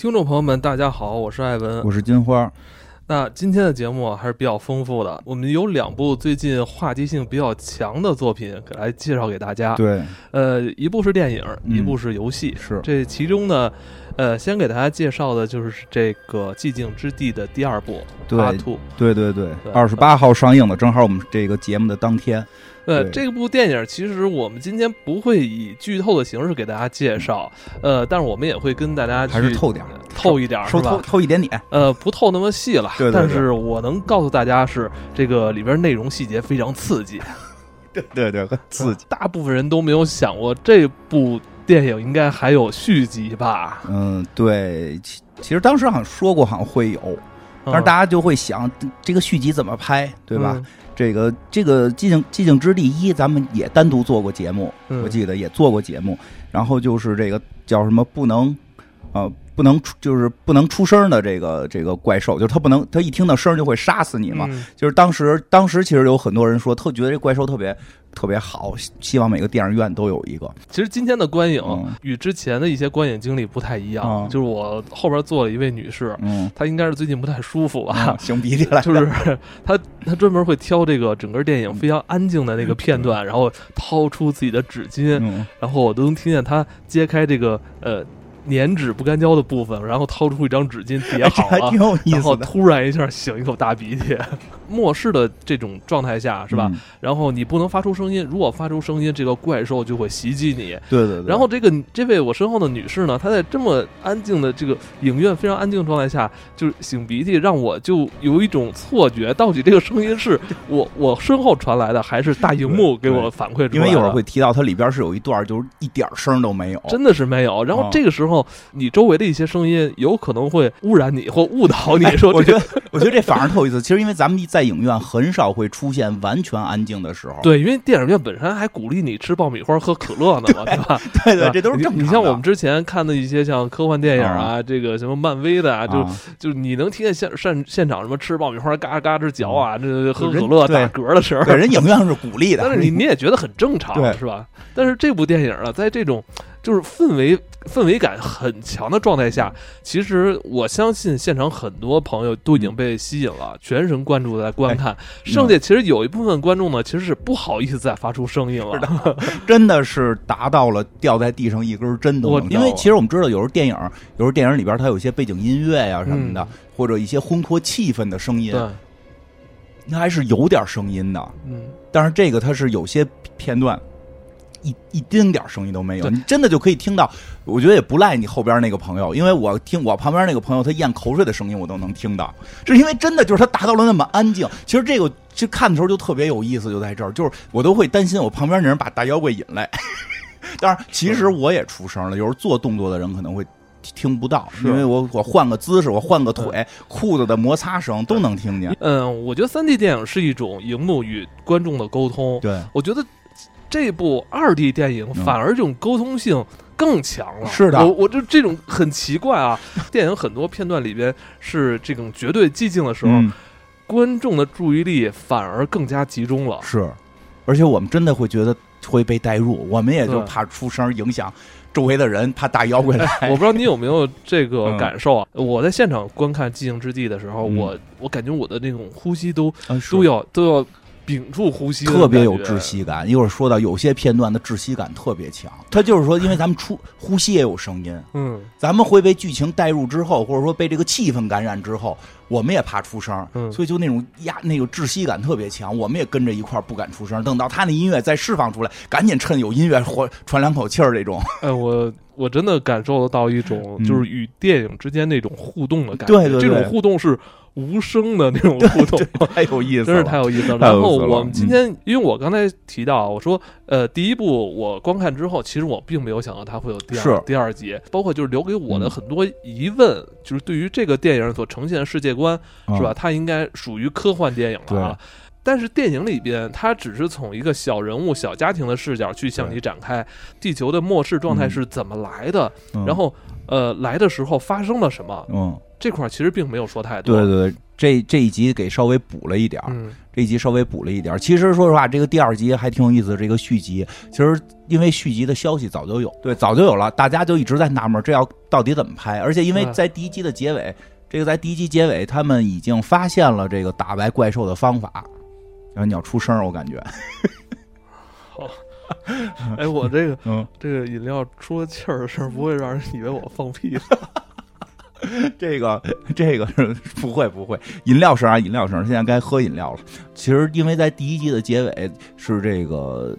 听众朋友们，大家好，我是艾文，我是金花。那今天的节目还是比较丰富的，我们有两部最近话题性比较强的作品来介绍给大家。对，呃，一部是电影，一部是游戏。是这其中呢，呃，先给大家介绍的就是这个《寂静之地》的第二部《Part Two》。对对对，二十八号上映的，正好我们这个节目的当天。呃，这部电影其实我们今天不会以剧透的形式给大家介绍，呃，但是我们也会跟大家还是透点，透一点，是吧？透一点点，呃，不透那么细了。对对对。但是我能告诉大家是，这个里边内容细节非常刺激。对 对对，刺激。大部分人都没有想过这部电影应该还有续集吧？嗯，对。其其实当时好像说过，好像会有，但是大家就会想，这个续集怎么拍，对吧？这个这个寂静寂静之地一，咱们也单独做过节目，我记得也做过节目。然后就是这个叫什么不能，呃，不能出就是不能出声的这个这个怪兽，就是它不能，它一听到声就会杀死你嘛。就是当时当时其实有很多人说，特觉得这怪兽特别。特别好，希望每个电影院都有一个。其实今天的观影与之前的一些观影经历不太一样，就是我后边坐了一位女士，嗯，她应该是最近不太舒服吧，擤鼻涕了。就是她，她专门会挑这个整个电影非常安静的那个片段，然后掏出自己的纸巾，然后我都能听见她揭开这个呃。粘纸不干胶的部分，然后掏出一张纸巾叠好了，然后突然一下擤一口大鼻涕。末世的这种状态下是吧？然后你不能发出声音，如果发出声音，这个怪兽就会袭击你。对对对。然后这个这位我身后的女士呢，她在这么安静的这个影院非常安静的状态下，就是擤鼻涕，让我就有一种错觉，到底这个声音是我 我身后传来的，还是大荧幕给我反馈出来的？因为一会儿会提到它里边是有一段，就是一点声都没有，真的是没有。然后这个时候。你周围的一些声音有可能会污染你或误导你。说，我觉得，我觉得这反而特有意思。其实，因为咱们在影院很少会出现完全安静的时候。对，因为电影院本身还鼓励你吃爆米花、喝可乐呢嘛，对吧？对对，这都是正常。你像我们之前看的一些像科幻电影啊，这个什么漫威的啊，就就你能听见现现现场什么吃爆米花嘎嘎吱嚼啊，这喝可乐打嗝的时候，人影院是鼓励的，但是你你也觉得很正常，是吧？但是这部电影啊，在这种就是氛围。氛围感很强的状态下，其实我相信现场很多朋友都已经被吸引了，全神贯注在观看。剩下其实有一部分观众呢，其实是不好意思再发出声音了。真的是达到了掉在地上一根针都能。因为其实我们知道，有时候电影，有时候电影里边它有一些背景音乐呀什么的，或者一些烘托气氛的声音，那还是有点声音的。嗯，但是这个它是有些片段。一一丁点声音都没有，你真的就可以听到。我觉得也不赖你后边那个朋友，因为我听我旁边那个朋友他咽口水的声音，我都能听到。是因为真的就是他达到了那么安静。其实这个其实看的时候就特别有意思，就在这儿，就是我都会担心我旁边那人把大妖怪引来。当然，其实我也出声了，有时候做动作的人可能会听不到，因为我我换个姿势，我换个腿，裤子的摩擦声都能听见。嗯，我觉得三 D 电影是一种荧幕与观众的沟通。对，我觉得。这部二 D 电影反而这种沟通性更强了。是的，我我就这种很奇怪啊！电影很多片段里边是这种绝对寂静的时候，观众的注意力反而更加集中了。是，而且我们真的会觉得会被带入，我们也就怕出声影响周围的人，怕大妖怪来。我不知道你有没有这个感受啊？我在现场观看《寂静之地》的时候，我我感觉我的那种呼吸都都要都要。屏住呼吸，特别有窒息感。一会儿说到有些片段的窒息感特别强，他就是说，因为咱们出呼吸也有声音，嗯，咱们会被剧情带入之后，或者说被这个气氛感染之后，我们也怕出声，嗯，所以就那种压那个窒息感特别强，我们也跟着一块儿不敢出声。等到他那音乐再释放出来，赶紧趁有音乐或喘两口气儿这种。哎，我我真的感受得到一种就是与电影之间那种互动的感觉，对对，这种互动是。无声的那种互动。太有意思，真是太有意思了。然后我们今天，因为我刚才提到，我说，呃，第一部我观看之后，其实我并没有想到它会有第二第二集，包括就是留给我的很多疑问，就是对于这个电影所呈现的世界观，是吧？它应该属于科幻电影了啊。但是电影里边，它只是从一个小人物、小家庭的视角去向你展开地球的末世状态是怎么来的，然后呃来的时候发生了什么。嗯，这块其实并没有说太多。对对对，这这一集给稍微补了一点儿，这一集稍微补了一点儿。其实说实话，这个第二集还挺有意思。这个续集，其实因为续集的消息早就有，对，早就有了，大家就一直在纳闷这要到底怎么拍。而且因为在第一集的结尾，这个在第一集结尾，他们已经发现了这个打败怪兽的方法。然后你要出声，我感觉。好，哎，我这个，嗯，这个饮料出了气儿的声，不会让人以为我放屁吧？这个，这个是不会不会，饮料声啊，饮料声。现在该喝饮料了。其实，因为在第一季的结尾是这个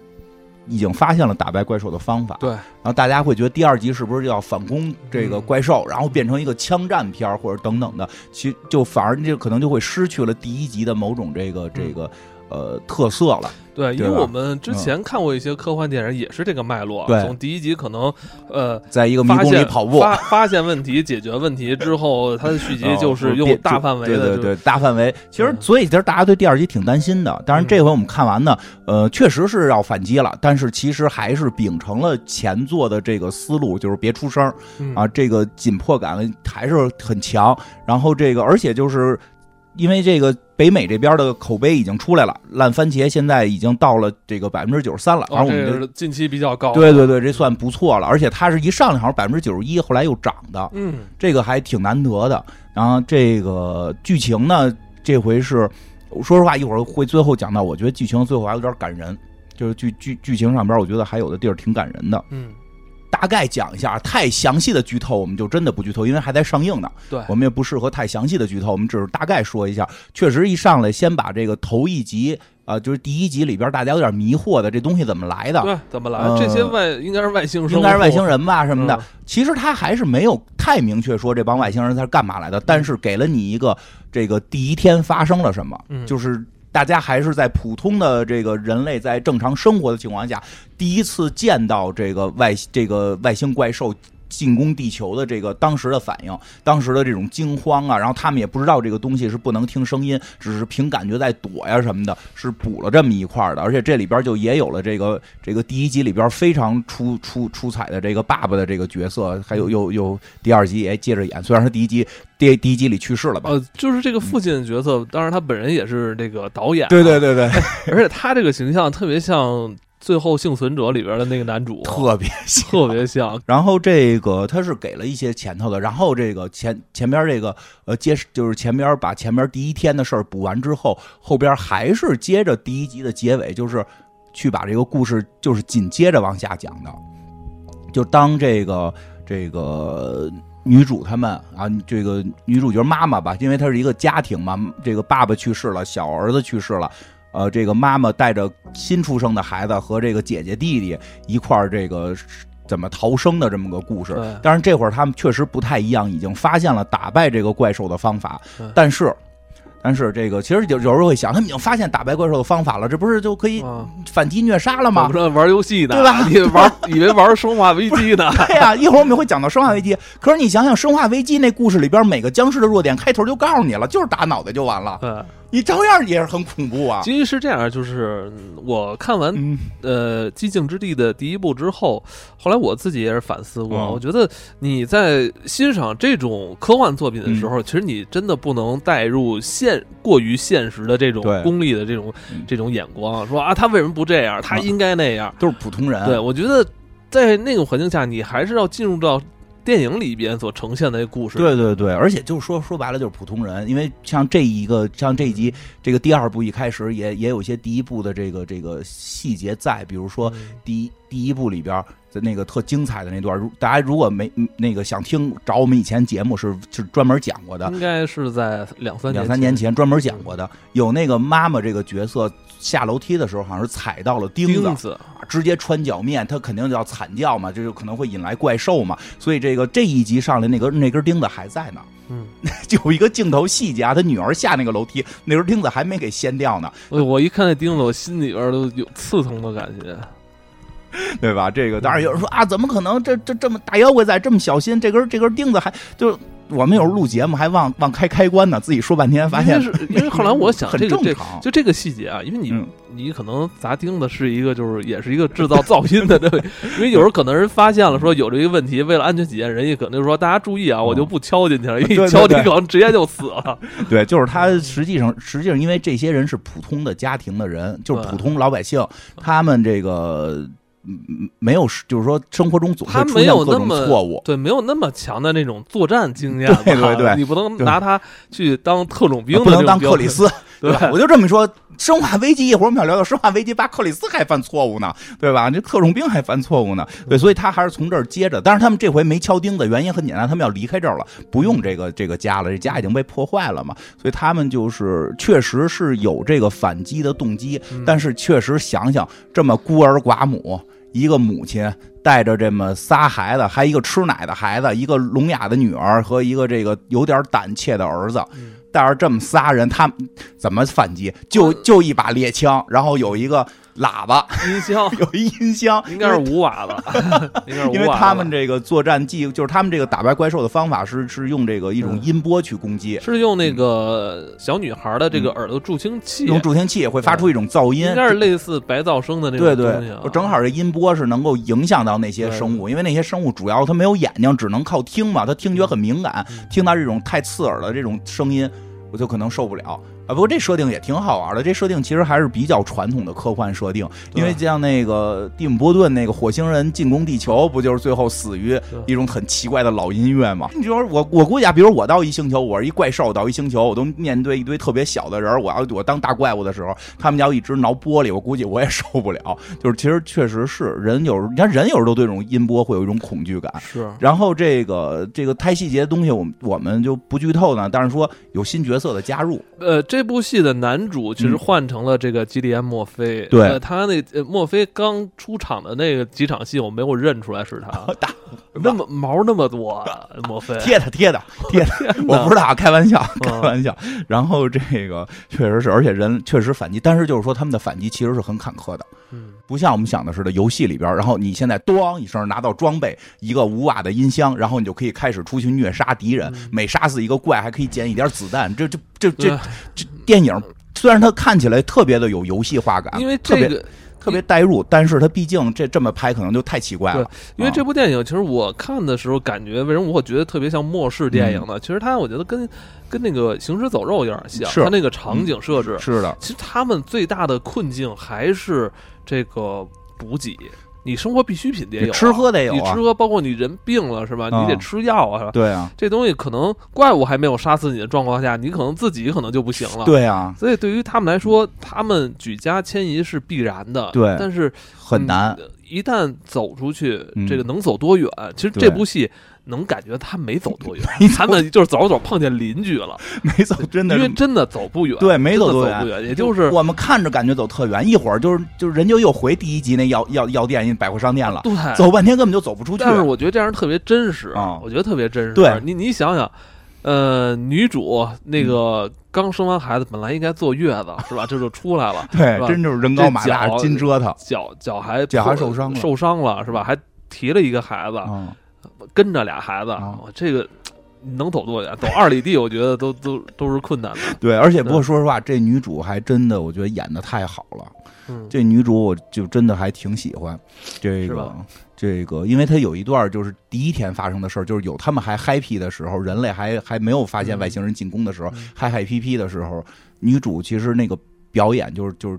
已经发现了打败怪兽的方法，对。然后大家会觉得第二集是不是就要反攻这个怪兽，然后变成一个枪战片或者等等的？其实就反而就可能就会失去了第一集的某种这个这个。呃，特色了，对，因为我们之前看过一些科幻电影，也是这个脉络。对，从第一集可能，呃，在一个迷宫里跑步，发发现问题，解决问题之后，它的续集 就是用大范围的，对对对，大范围。其实，所以其实大家对第二集挺担心的。当然，这回我们看完呢，呃，确实是要反击了，但是其实还是秉承了前作的这个思路，就是别出声啊，这个紧迫感还是很强。然后这个，而且就是。因为这个北美这边的口碑已经出来了，烂番茄现在已经到了这个百分之九十三了，然后我们这近期比较高。对对对，这算不错了，而且它是一上来好像百分之九十一，后来又涨的，嗯，这个还挺难得的。然后这个剧情呢，这回是说实话，一会儿会最后讲到，我觉得剧情最后还有点感人，就是剧剧剧情上边，我觉得还有的地儿挺感人的，嗯。大概讲一下，太详细的剧透我们就真的不剧透，因为还在上映呢。对，我们也不适合太详细的剧透，我们只是大概说一下。确实，一上来先把这个头一集啊，就是第一集里边大家有点迷惑的这东西怎么来的？对，怎么来？这些外应该是外星，应该是外星人吧，什么的。其实他还是没有太明确说这帮外星人他是干嘛来的，但是给了你一个这个第一天发生了什么，就是。大家还是在普通的这个人类在正常生活的情况下，第一次见到这个外这个外星怪兽。进攻地球的这个当时的反应，当时的这种惊慌啊，然后他们也不知道这个东西是不能听声音，只是凭感觉在躲呀什么的，是补了这么一块的。而且这里边就也有了这个这个第一集里边非常出出出彩的这个爸爸的这个角色，还有又又第二集也接着演，虽然他第一集第第一集里去世了吧。呃，就是这个父亲的角色，当然他本人也是这个导演。对对对对，而且他这个形象特别像。最后幸存者里边的那个男主。特别特别像，然后这个他是给了一些前头的，然后这个前前边这个呃接就是前边把前边第一天的事儿补完之后，后边还是接着第一集的结尾，就是去把这个故事就是紧接着往下讲的，就当这个这个女主他们啊，这个女主角妈妈吧，因为她是一个家庭嘛，这个爸爸去世了，小儿子去世了。呃，这个妈妈带着新出生的孩子和这个姐姐弟弟一块儿，这个怎么逃生的这么个故事。但是这会儿他们确实不太一样，已经发现了打败这个怪兽的方法。但是。但是这个其实有有时候会想，他们已经发现打败怪兽的方法了，这不是就可以反击虐杀了吗？不是玩游戏的，对吧？你玩 以为玩生化危机呢？对呀，一会儿我们会讲到生化危机。可是你想想，生化危机那故事里边每个僵尸的弱点，开头就告诉你了，就是打脑袋就完了。你照样也是很恐怖啊。其实是这样，就是我看完呃《寂静之地》的第一部之后，后来我自己也是反思过，我觉得你在欣赏这种科幻作品的时候，其实你真的不能带入现过于现实的这种功利的这种这种眼光，说啊他为什么不这样，他应该那样，都是普通人。对我觉得在那种环境下，你还是要进入到。电影里边所呈现的故事，对对对，而且就是说说白了就是普通人，因为像这一个像这一集这个第二部一开始也也有一些第一部的这个这个细节在，比如说第一第一部里边的那个特精彩的那段，如大家如果没那个想听，找我们以前节目是是专门讲过的，应该是在两三两三年前专门讲过的，有那个妈妈这个角色下楼梯的时候好像是踩到了钉子。直接穿脚面，他肯定就要惨叫嘛，这就可能会引来怪兽嘛。所以这个这一集上来，那根那根钉子还在呢。嗯，有一个镜头细节啊，他女儿下那个楼梯，那根钉子还没给掀掉呢。我一看那钉子，我心里边都有刺痛的感觉，对吧？这个当然有人说啊，怎么可能？这这这么大妖怪在，这么小心，这根这根钉子还就我们有时候录节目还忘忘开开关呢，自己说半天，发现是因为后来我想很这个这正常。就这个细节啊，因为你、嗯。你可能砸钉子是一个就是也是一个制造噪音的 这个，因为有时候可能人发现了说有这个问题，为了安全起见，人家可能就说大家注意啊，我就不敲进去了，一敲你对。可能直接就死了。对，就是他实际上实际上因为这些人是普通的家庭的人，就是普通老百姓，他们这个。嗯，没有，就是说生活中总他没有那么错误，对，没有那么强的那种作战经验，对对对你不能拿他去当特种兵不能当克里斯，对吧？我就这么说，生化危机一会儿我们要聊到生化危机，把克里斯还犯错误呢，对吧？这特种兵还犯错误呢，对，所以他还是从这儿接着。但是他们这回没敲钉子，原因很简单，他们要离开这儿了，不用这个这个家了，这家已经被破坏了嘛，所以他们就是确实是有这个反击的动机，但是确实想想这么孤儿寡母，一个母亲。带着这么仨孩子，还一个吃奶的孩子，一个聋哑的女儿和一个这个有点胆怯的儿子，嗯带着这么仨人，他们怎么反击？就就一把猎枪，然后有一个喇叭，音箱。有一音箱，应该是五瓦的，应该是五瓦。因为他们这个作战技，就是他们这个打败怪兽的方法是是用这个一种嗯。音波去攻击，是用那个小女孩的这个耳朵助听器，嗯用助听器会发出一种噪音。应。该是类似白噪声的那种对对。正好这音波是能够影响到那些生物，因为那些生物主要它没有眼睛，只能靠听嘛，它听觉很敏感，嗯听到这种太刺耳的这种声音，我就可能受不了。啊。不过这设定也挺好玩的，这设定其实还是比较传统的科幻设定，因为对像那个蒂姆·波顿那个火星人进攻地球，不就是最后死于一种很奇怪的老音乐吗？你说我我估计啊，比如我到一星球，我是一怪兽到一星球，我都面对一堆特别小的人，我要我当大怪物的时候，他们要一直挠玻璃，我估计我也 受不了。就是其实确实是人有时候，你看人有时候都对这种音波会有一种恐惧感。是然后这个这个太细节的东西，我们我们就不剧透呢。但是说有新角色的加入，呃，这部戏的男主其实嗯换成了这个基里安·墨菲。对呃他那呃墨菲刚出场的那个几场戏，我没有认出来是他，大那么毛那么多啊，墨菲。贴的贴的贴的，我不知道，开玩笑，开嗯玩笑。然后这个确实是，而且人确实反击，但是就是说他们的反击其实是很坎坷的。嗯，不像我们想的似的，游戏里边，然后你现在咣一声拿到装备，一个五瓦的音箱，然后你就可以开始出去虐杀敌人，嗯每杀死一个怪还可以捡一点子弹。这这这这这电影虽然它看起来特别的有游戏化感，因为特别这个特别代入，但是它毕竟这这么拍可能就太奇怪了。因为这部电影，其实我看的时候感觉，为什么我觉得特别像末世电影呢？其实它我觉得跟跟那个《行尸走肉》有点像，是它那个场景设置。是的，其实他们最大的困境还是这个补给，你生活必需品得有啊、吃喝得有啊你吃喝包括你人病了是吧？嗯你得吃药啊，是吧？对啊，这东西可能怪物还没有杀死你的状况下，你可能自己可能就不行了。。对啊，所以对于他们来说，他们举家迁移是必然的。对但是很难。嗯一旦走出去，嗯这个能走多远？其实这部戏能感觉他没走多远 他们就是走着走碰见邻居了，没走，真的因为真的走不远。对没走多远走不远，也就是我们看着感觉走特远，一会儿就是就是人就又回第一集那药药药店、百货商店了，对。走半天根本就走不出去。但是我觉得这样特别真实啊我觉得特别真实。对你你想想，呃，女主那个刚生完孩子，本来应该坐月子 是吧？这就出来了，对真就是人高马大，金折腾脚脚还脚还受伤了受伤了是吧？还提了一个孩子，啊！跟着俩孩子，啊这个能走多远？走二里地，我觉得都都都是困难的。对，而且不过说实话，这女主还真的，我觉得演的太好了。嗯，这女主我就真的还挺喜欢，这个这个，因为她有一段就是第一天发生的事儿，就是有他们还 happy 的时候，人类还还没有发现嗯外星人进攻的时候，嗯嗨嗨皮皮的时候，女主其实那个表演就是就是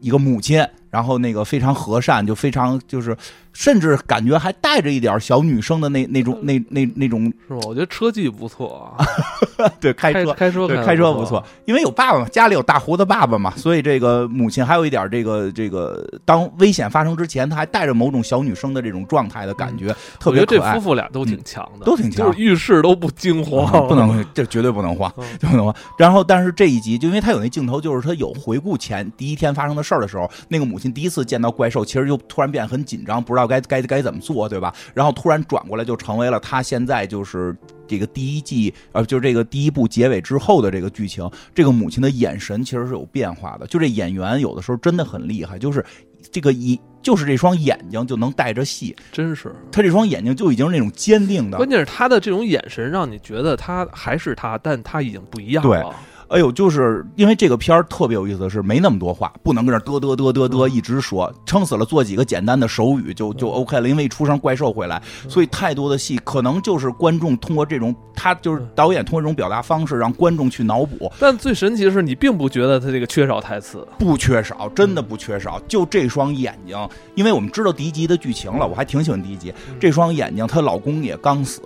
一个母亲，然后那个非常和善，就非常就是，甚至感觉还带着一点小女生的那那种那那那种是吧？我觉得车技不错啊，对开车。开开车对，开开车不不错，，因为有爸爸嘛，家里有大胡子爸爸嘛，所以这个母亲还有一点这个这个，当危险发生之前，她还带着某种小女生的这种状态的感觉，特我觉得这别可爱夫。妇俩都挺强的，都挺强就是遇事都不惊慌，不能，这绝对不能慌，嗯就不能慌。然后，但是这一集，就因为他有那镜头，就是他有回顾前第一天发生的事儿的时候，那个母亲第一次见到怪兽，其实就突然变得很紧张，不知道该该该怎么做，对吧？然后突然转过来就成为了他现在就是这个第一季，呃，就是这个第一部结尾之后的这个剧情。这个母亲的眼神其实是有变化的，就这演员有的时候真的很厉害，就是这个一。就是这双眼睛就能带着戏，真是他这双眼睛就已经是那种坚定的。关键是他的这种眼神让你觉得他还是他，但他已经不一样了。对哎呦，就是因为这个片儿特别有意思的是，没那么多话，不能跟这嘚嘚嘚嘚嘚一直说，撑死了做几个简单的手语就就 OK 了。因为一出生怪兽回来，所以太多的戏可能就是观众通过这种，他就是导演通过这种表达方式让观众去脑补。但最神奇的是，你并不觉得他这个缺少台词，不缺少，真的不缺少。就这双眼睛，因为我们知道第一集的剧情了，我还挺喜欢第一集。这双眼睛，她老公也刚死，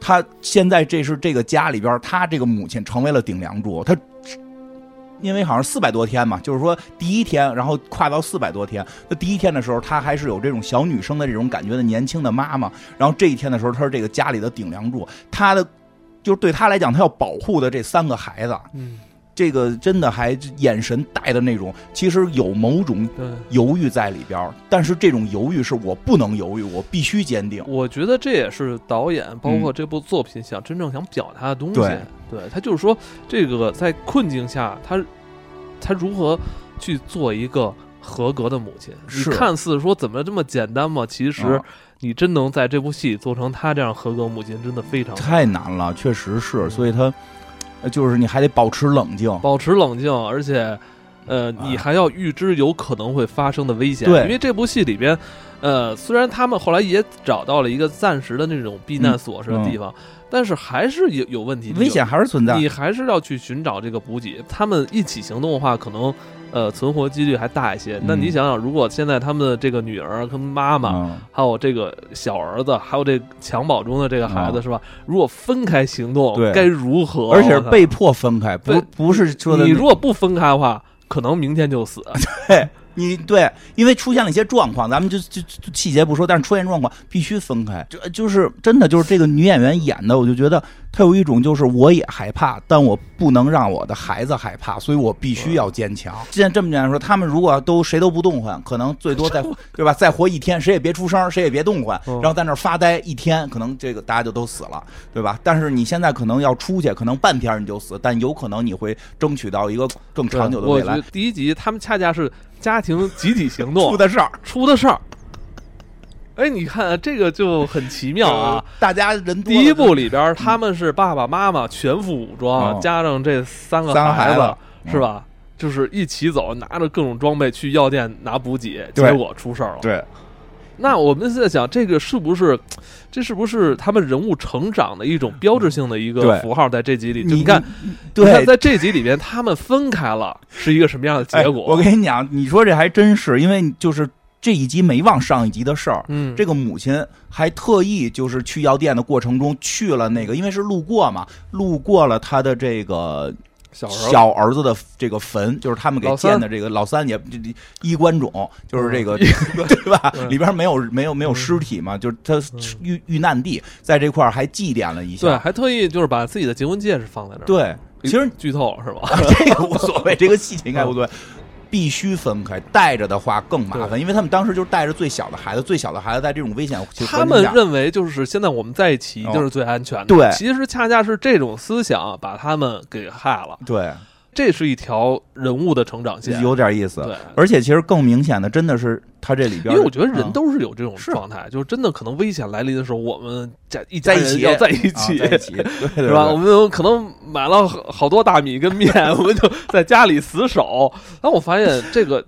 他现在这是这个家里边，他这个母亲成为了顶梁柱。他因为好像四百多天嘛，就是说第一天，然后跨到四百多天。那第一天的时候，他还是有这种小女生的这种感觉的年轻的妈妈。然后这一天的时候，他是这个家里的顶梁柱。他的就是对他来讲，他要保护的这三个孩子，嗯，这个真的还眼神带的那种，其实有某种犹豫在里边，但是这种犹豫是我不能犹豫，我必须坚定。我觉得这也是导演包括这部作品想真正想表达的东西。对，对他就是说，这个在困境下，他他如何去做一个合格的母亲？你看似说怎么这么简单嘛？其实你真能在这部戏做成他这样合格母亲，真的非常太难了，确实是。所以他。就是你还得保持冷静，保持冷静。而且呃，你还要预知有可能会发生的危险。对，因为这部戏里边，呃，虽然他们后来也找到了一个暂时的那种避难所，似的地方，但是还是有有问题。危险还是存在，你还是要去寻找这个补给他们一起行动的话，可能。呃存活几率还大一些。那你想想如果现在他们的这个女儿跟妈妈还有这个小儿子还有这襁褓中的这个孩子是吧？如果分开行动该如何而且被迫分开不不是说你如果不分开的话可能明天就死。对你对，因为出现了一些状况，咱们就就细节不说，但是出现状况必须分开。这就是真的，就是这个女演员演的，我就觉得她有一种，就是我也害怕，但我不能让我的孩子害怕，所以我必须要坚强。既然这么讲说，他们如果都谁都不动换，可能最多再 对吧？再活一天，谁也别出声，谁也别动换，然后在那发呆一天，可能这个大家就都死了，对吧？但是你现在可能要出去，可能半天你就死，但有可能你会争取到一个更长久的未来。第一集他们恰恰是。家庭集体行动出的事儿，出的事儿。哎，你看这个就很奇妙啊！大家人多，第一部里边他们是爸爸妈妈全副武装，加上这三个三个孩子，是吧？就是一起走，拿着各种装备去药店拿补给，结果出事儿了。对。那我们现在想，这个是不是？这是不是他们人物成长的一种标志性的一个符号？在这集里，你看，对，在这集里边，他们分开了是一个什么样的结果？我跟你讲，你说这还真是，因为就是这一集没忘上一集的事儿。嗯，这个母亲还特意就是去药店的过程中去了那个，因为是路过嘛，路过了他的这个。小儿子的这个坟，就是他们给建的这个老三也衣冠冢，就是这个 对吧？里边没有没有没有尸体嘛，就是他遇遇难地在这块儿还祭奠了一下，对，还特意就是把自己的结婚戒指放在那儿。对，其实剧透是吧？这个无所谓，这个细节应该无所谓。必须分开，带着的话更麻烦。因为他们当时就是带着最小的孩子，最小的孩子在这种危险，他们认为就是现在我们在一起就是最安全的。对，其实恰恰是这种思想把他们给害了。对。这是一条人物的成长线，有点意思。而且其实更明显的真的是他这里边，因为我觉得人都是有这种状态，就是真的可能危险来临的时候，我们在一起要在一起，在一起，是吧？我们可能买了好多大米跟面，我们就在家里死守。但我发现这个。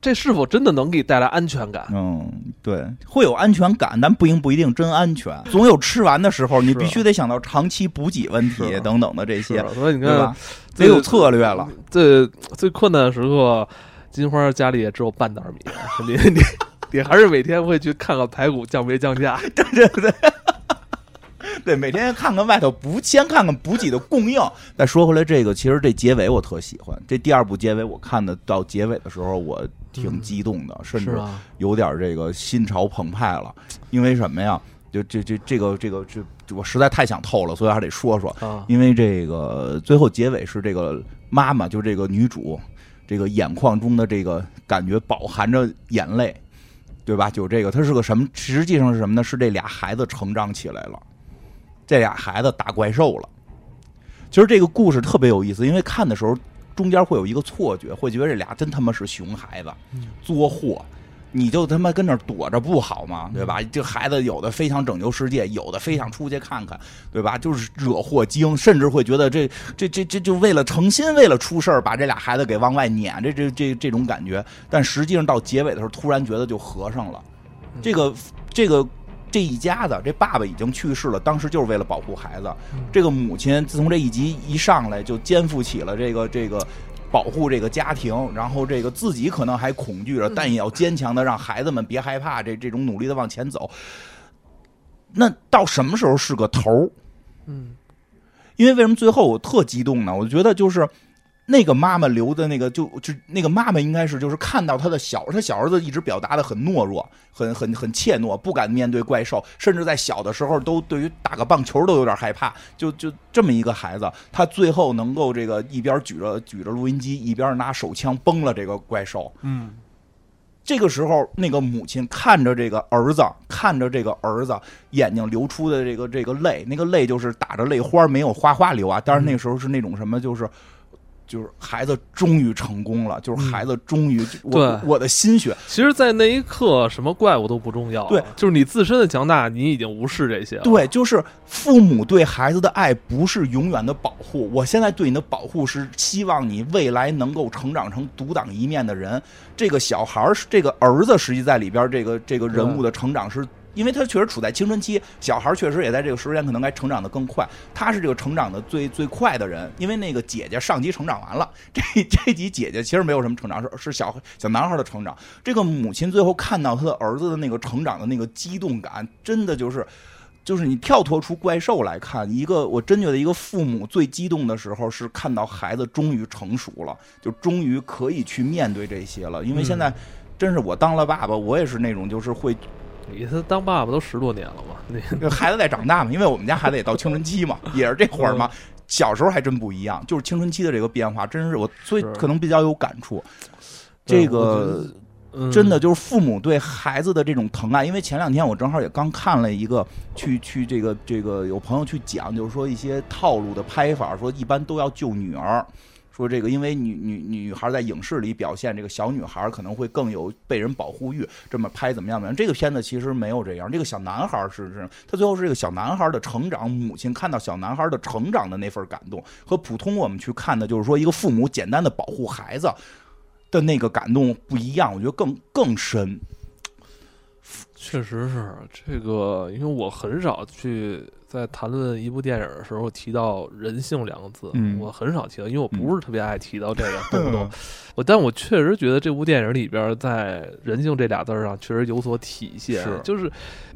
这是否真的能给你带来安全感？嗯，对，会有安全感，但不一定不一定真安全，总有吃完的时候。你必须得想到长期补给问题等等的这些，所以你看，得有策略了。最最困难的时刻，金花家里也只有半袋米，你你你还是每天会去看看排骨降没降价？对 对对，对，每天看看外头补，先看看补给的供应。再说回来，这个其实这结尾我特喜欢，这第二部结尾，我看的到结尾的时候我。挺激动的甚至有点这个心潮澎湃了。因为什么呀？就这这这个这个这我实在太想透了所以还得说说因为这个最后结尾是这个妈妈就这个女主这个眼眶中的这个感觉饱含着眼泪对吧？就这个她是个什么实际上是什么呢？是这俩孩子成长起来了。这俩孩子打怪兽了。其实这个故事特别有意思因为看的时候中间会有一个错觉会觉得这俩真他妈是熊孩子作祸你就他妈跟那躲着不好吗？对吧？这孩子有的非想拯救世界有的非想出去看看对吧？就是惹祸精甚至会觉得这这这这就为了成心为了出事把这俩孩子给往外撵这这这这种感觉。但实际上到结尾的时候突然觉得就合上了。这个这个这一家子，这爸爸已经去世了，当时就是为了保护孩子。这个母亲自从这一集一上来就肩负起了这个这个。保护这个家庭，然后这个自己可能还恐惧着，但也要坚强的让孩子们别害怕，这这种努力的往前走。那到什么时候是个头嗯，因为为什么最后我特激动呢？我觉得就是。那个妈妈留的那个，就就那个妈妈应该是就是看到他的小他小儿子一直表达的很懦弱，很很很怯懦，不敢面对怪兽，甚至在小的时候都对于打个棒球都有点害怕。就就这么一个孩子，他最后能够这个一边举着举着录音机，一边拿手枪崩了这个怪兽。嗯，这个时候那个母亲看着这个儿子，看着这个儿子眼睛流出的这个这个泪，那个泪就是打着泪花，没有哗哗流啊。当然那个时候是那种什么，就是。就是孩子终于成功了，就是孩子终于我我的心血。其实，在那一刻，什么怪物都不重要。对，就是你自身的强大，你已经无视这些了。对，就是父母对孩子的爱不是永远的保护。我现在对你的保护是希望你未来能够成长成独当一面的人。这个小孩儿，这个儿子，实际在里边这个这个人物的成长是。因为他确实处在青春期，小孩确实也在这个时间可能该成长的更快。他是这个成长的最最快的人，因为那个姐姐上集成长完了，这这集姐姐其实没有什么成长，是是小小男孩的成长。这个母亲最后看到他的儿子的那个成长的那个激动感，真的就是，就是你跳脱出怪兽来看，一个我真觉得一个父母最激动的时候是看到孩子终于成熟了，就终于可以去面对这些了。因为现在真是我当了爸爸，我也是那种就是会。你他当爸爸都十多年了嘛？那孩子在长大嘛，因为我们家孩子也到青春期嘛，也是这会儿嘛。小时候还真不一样，就是青春期的这个变化，真是我所以可能比较有感触。这个真的就是父母对孩子的这种疼爱，因为前两天我正好也刚看了一个，去去这个这个有朋友去讲，就是说一些套路的拍法，说一般都要救女儿。说这个，因为女女女孩在影视里表现这个小女孩可能会更有被人保护欲，这么拍怎么样？怎么样？这个片子其实没有这样。这个小男孩是是，他最后是这个小男孩的成长，母亲看到小男孩的成长的那份感动，和普通我们去看的，就是说一个父母简单的保护孩子的那个感动不一样。我觉得更更深。确实是这个，因为我很少去。在谈论一部电影的时候提到人性两个字，我很少提到，因为我不是特别爱提到这个，动不动。我，但我确实觉得这部电影里边在人性这俩字上确实有所体现。是，就是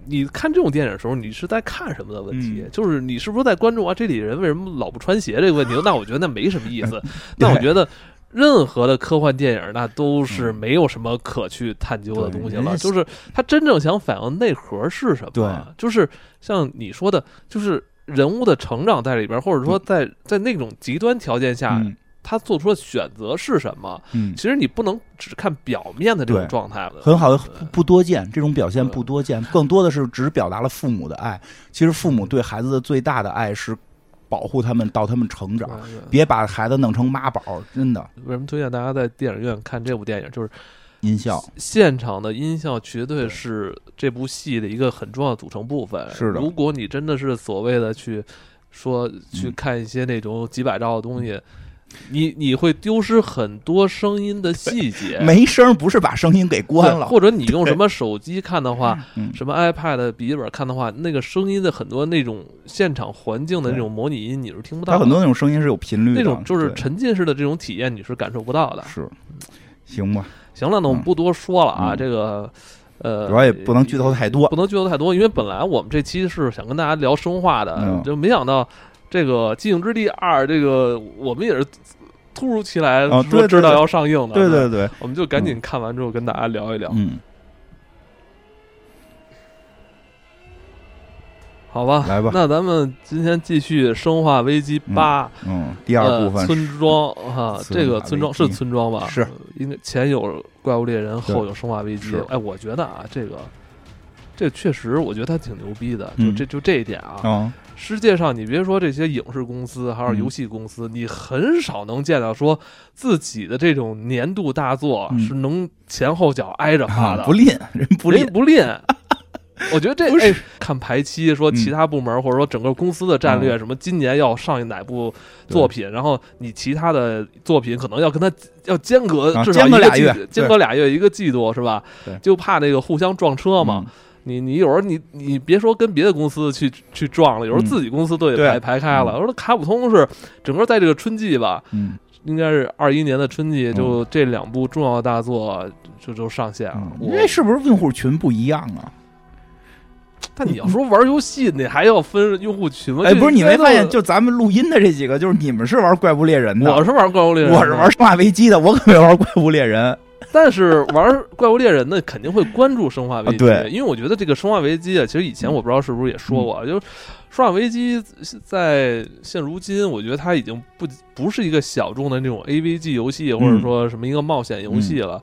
你看这种电影的时候，你是在看什么的问题？就是你是不是在关注啊？这里人为什么老不穿鞋这个问题？那我觉得那没什么意思。那我觉得。任何的科幻电影，那都是没有什么可去探究的东西了。就是他真正想反映内核是什么？对，就是像你说的，就是人物的成长在里边，或者说在在那种极端条件下，他做出的选择是什么？嗯，其实你不能只看表面的这种状态很好的不多见，这种表现不多见，更多的是只表达了父母的爱。其实父母对孩子的最大的爱是。保护他们到他们成长，别把孩子弄成妈宝，真的。为什么推荐大家在电影院看这部电影？就是音效，现场的音效绝对是这部戏的一个很重要的组成部分。是的，如果你真的是所谓的去说去看一些那种几百兆的东西。你你会丢失很多声音的细节，没声不是把声音给关了，或者你用什么手机看的话，什么 iPad 笔记本看的话，那个声音的很多那种现场环境的那种模拟音你是听不到，它很多那种声音是有频率的，那种就是沉浸式的这种体验你是感受不到的。是，行吧，行了，那我们不多说了啊，这个呃，主要也不能剧透太多，不能剧透太多，因为本来我们这期是想跟大家聊生化的，就没想到。这个《寂静之地二》，这个我们也是突如其来说知道要上映的，对对对，我们就赶紧看完之后跟大家聊一聊。嗯，好吧，来吧，那咱们今天继续《生化危机八》。嗯，第二部分村庄哈，这个村庄是村庄吧？是，应该前有怪物猎人，后有生化危机。哎，我觉得啊，这个这确实，我觉得他挺牛逼的。就这就这一点啊，世界上你别说这些影视公司，还有游戏公司，你很少能见到说自己的这种年度大作是能前后脚挨着发的，不吝人不吝不吝。我觉得这 哎，看排期，说其他部门或者说整个公司的战略，什么今年要上哪部作品，然后你其他的作品可能要跟他要间隔至少间隔俩月，间隔俩月一个季度是吧？就怕那个互相撞车嘛。你你有时候你你别说跟别的公司去去撞了，有时候自己公司都得排排开了。我说卡普通是整个在这个春季吧，应该是二一年的春季，就这两部重要大作就就上线了。因为是不是用户群不一样啊？但你要说玩游戏，你还要分用户群吗？哎，不是，你没发现就咱们录音的这几个，就是你们是玩怪物猎人的，我是玩怪物猎人，我是玩生化危机的，我可没玩怪物猎人。但是玩怪物猎人呢肯定会关注生化危机，对，因为我觉得这个生化危机啊，其实以前我不知道是不是也说过，就生化危机在现如今，我觉得它已经不不是一个小众的那种 AVG 游戏，或者说什么一个冒险游戏了。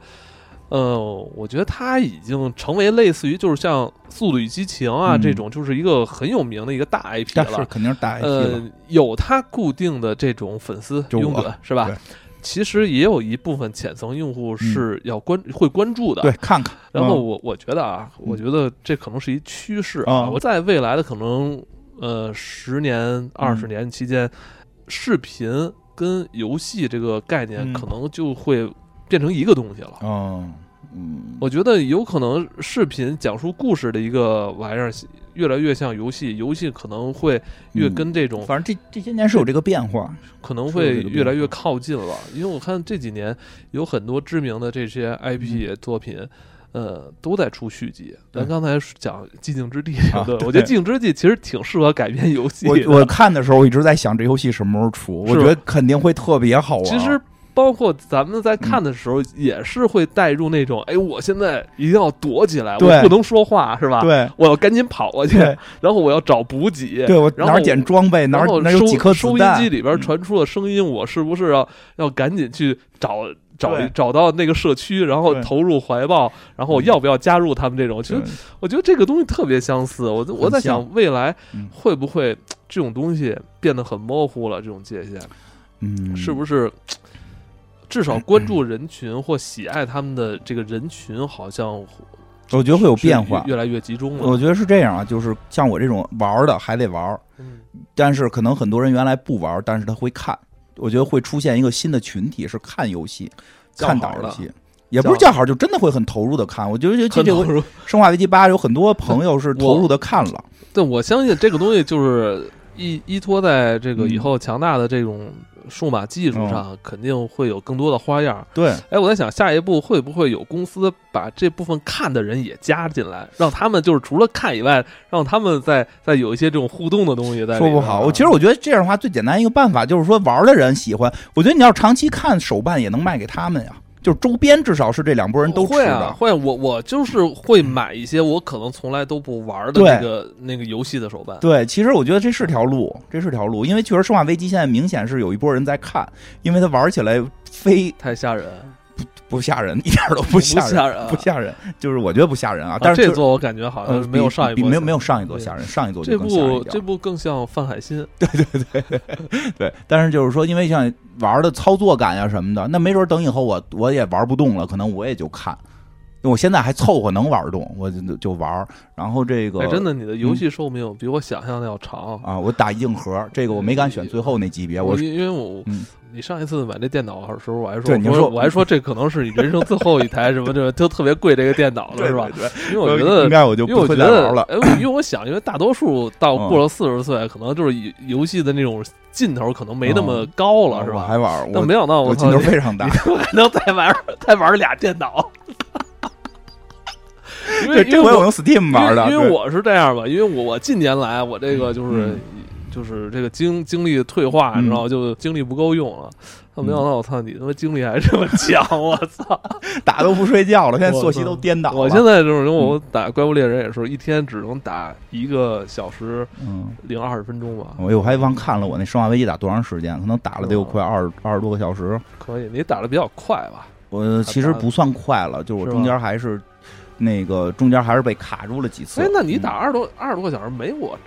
呃，我觉得它已经成为类似于就是像《速度与激情》啊这种，就是一个很有名的一个大 IP 了。是肯定是大 IP 呃，有它固定的这种粉丝拥趸是吧？其实也有一部分浅层用户是要关会关注的。对，看看。然后我我觉得啊，我觉得这可能是一趋势啊。我在未来的可能呃十年二十年期间，视频跟游戏这个概念可能就会。变成一个东西了。嗯嗯，我觉得有可能视频讲述故事的一个玩意儿，越来越像游戏，游戏可能会越跟这种，反正这这些年是有这个变化，可能会越来越靠近了。因为我看这几年有很多知名的这些 IP 作品，呃，都在出续集。咱刚才讲 《寂静之地》，对，我觉得《寂静之地》其实挺适合改编游戏。我我看的时候，我一直在想这游戏什么时候出，我觉得肯定会特别好玩。其实。包括咱们在看的时候，也是会带入那种，哎，我现在一定要躲起来，我不能说话，是吧？对，我要赶紧跑过去，然后我要找补给，对我哪捡装备，哪哪有几颗收音机里边传出的声音，我是不是要要赶紧去找找找到那个社区，然后投入怀抱，然后我要不要加入他们这种？其实我觉得这个东西特别相似。我我在想，未来会不会这种东西变得很模糊了？这种界限，嗯，是不是？至少关注人群或喜爱他们的这个人群，好像我觉得会有变化，越来越集中了。我觉得是这样啊，就是像我这种玩的还得玩，但是可能很多人原来不玩，但是他会看。我觉得会出现一个新的群体，是看游戏、看打游戏，也不是叫好，就真的会很投入的看。我觉得这这个《生化危机八》有很多朋友是投入的看了。对，我相信这个东西就是依依托在这个以后强大的这种。数码技术上肯定会有更多的花样。对，哎，我在想下一步会不会有公司把这部分看的人也加进来，让他们就是除了看以外，让他们再再有一些这种互动的东西。在说不好，我其实我觉得这样的话最简单一个办法就是说玩的人喜欢，我觉得你要长期看手办也能卖给他们呀。就是周边至少是这两拨人都会啊，会我我就是会买一些我可能从来都不玩的那个那个游戏的手办。对，其实我觉得这是条路，这是条路，因为确实《生化危机》现在明显是有一波人在看，因为它玩起来非太吓人。不吓人，一点都不吓人，不吓人，就是我觉得不吓人啊。但是这座我感觉好像没有上一部，没有没有上一座吓人，上一座这部这部更像范海辛。对对对 对，但是就是说，因为像玩的操作感呀什么的，那没准等以后我我也玩不动了，可能我也就看。我现在还凑合能玩动，我就就玩。然后这个哎真的，你的游戏寿命比我想象的要长啊！我打硬核，这个我没敢选最后那级别，我因为我。你上一次买这电脑的时候，我还说，对，你说，我还说这可能是你人生最后一台什么这就特别贵这个电脑了，是吧？对，因为我觉得，应该我就不会再玩了。因为我想，因为大多数到过了四十岁，可能就是游戏的那种劲头可能没那么高了，是吧？还玩？但没想到我劲头非常大，还能再玩再玩俩电脑。因为这回我用 Steam 玩的，因为我是这样吧，因为我我近年来我这个就是。就是这个精精力退化，你知道？就精力不够用了。他没想到，我操，你他妈精力还这么强！我操，打都不睡觉了，现在作息都颠倒。我现在就是我打怪物猎人也是一天只能打一个小时，嗯，零二十分钟吧。我我还忘看了我那生化危机打多长时间，可能打了得有快二二十多个小时。可以，你打的比较快吧？我其实不算快了，就是我中间还是。那个中间还是被卡住了几次。哎，那你嗯打二十多二十多个小时没我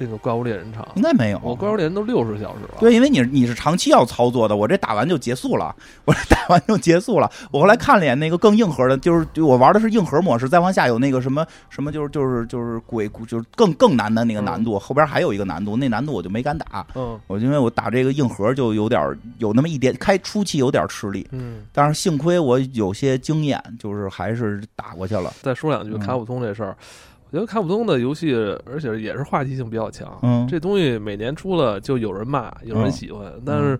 那个怪物猎人长？应该没有？我怪物猎人都六十小时了。对，因为你你是长期要操作的，我这打完就结束了，我这打完就结束了。我后来看了眼那个更硬核的，就是就我玩的是硬核模式，再往下有那个什么什么，就是就是就是鬼，就是更更难的那个难度，后边还有一个难度，那难度我就没敢打。嗯我因为我打这个硬核就有点有那么一点开初期有点吃力，嗯，但是幸亏我有些经验，就是还是打过去了。再说两句嗯卡普通这事儿。我觉得卡普通的游戏，而且也是话题性比较强。嗯这东西每年出了，就有人骂，有人嗯喜欢，但是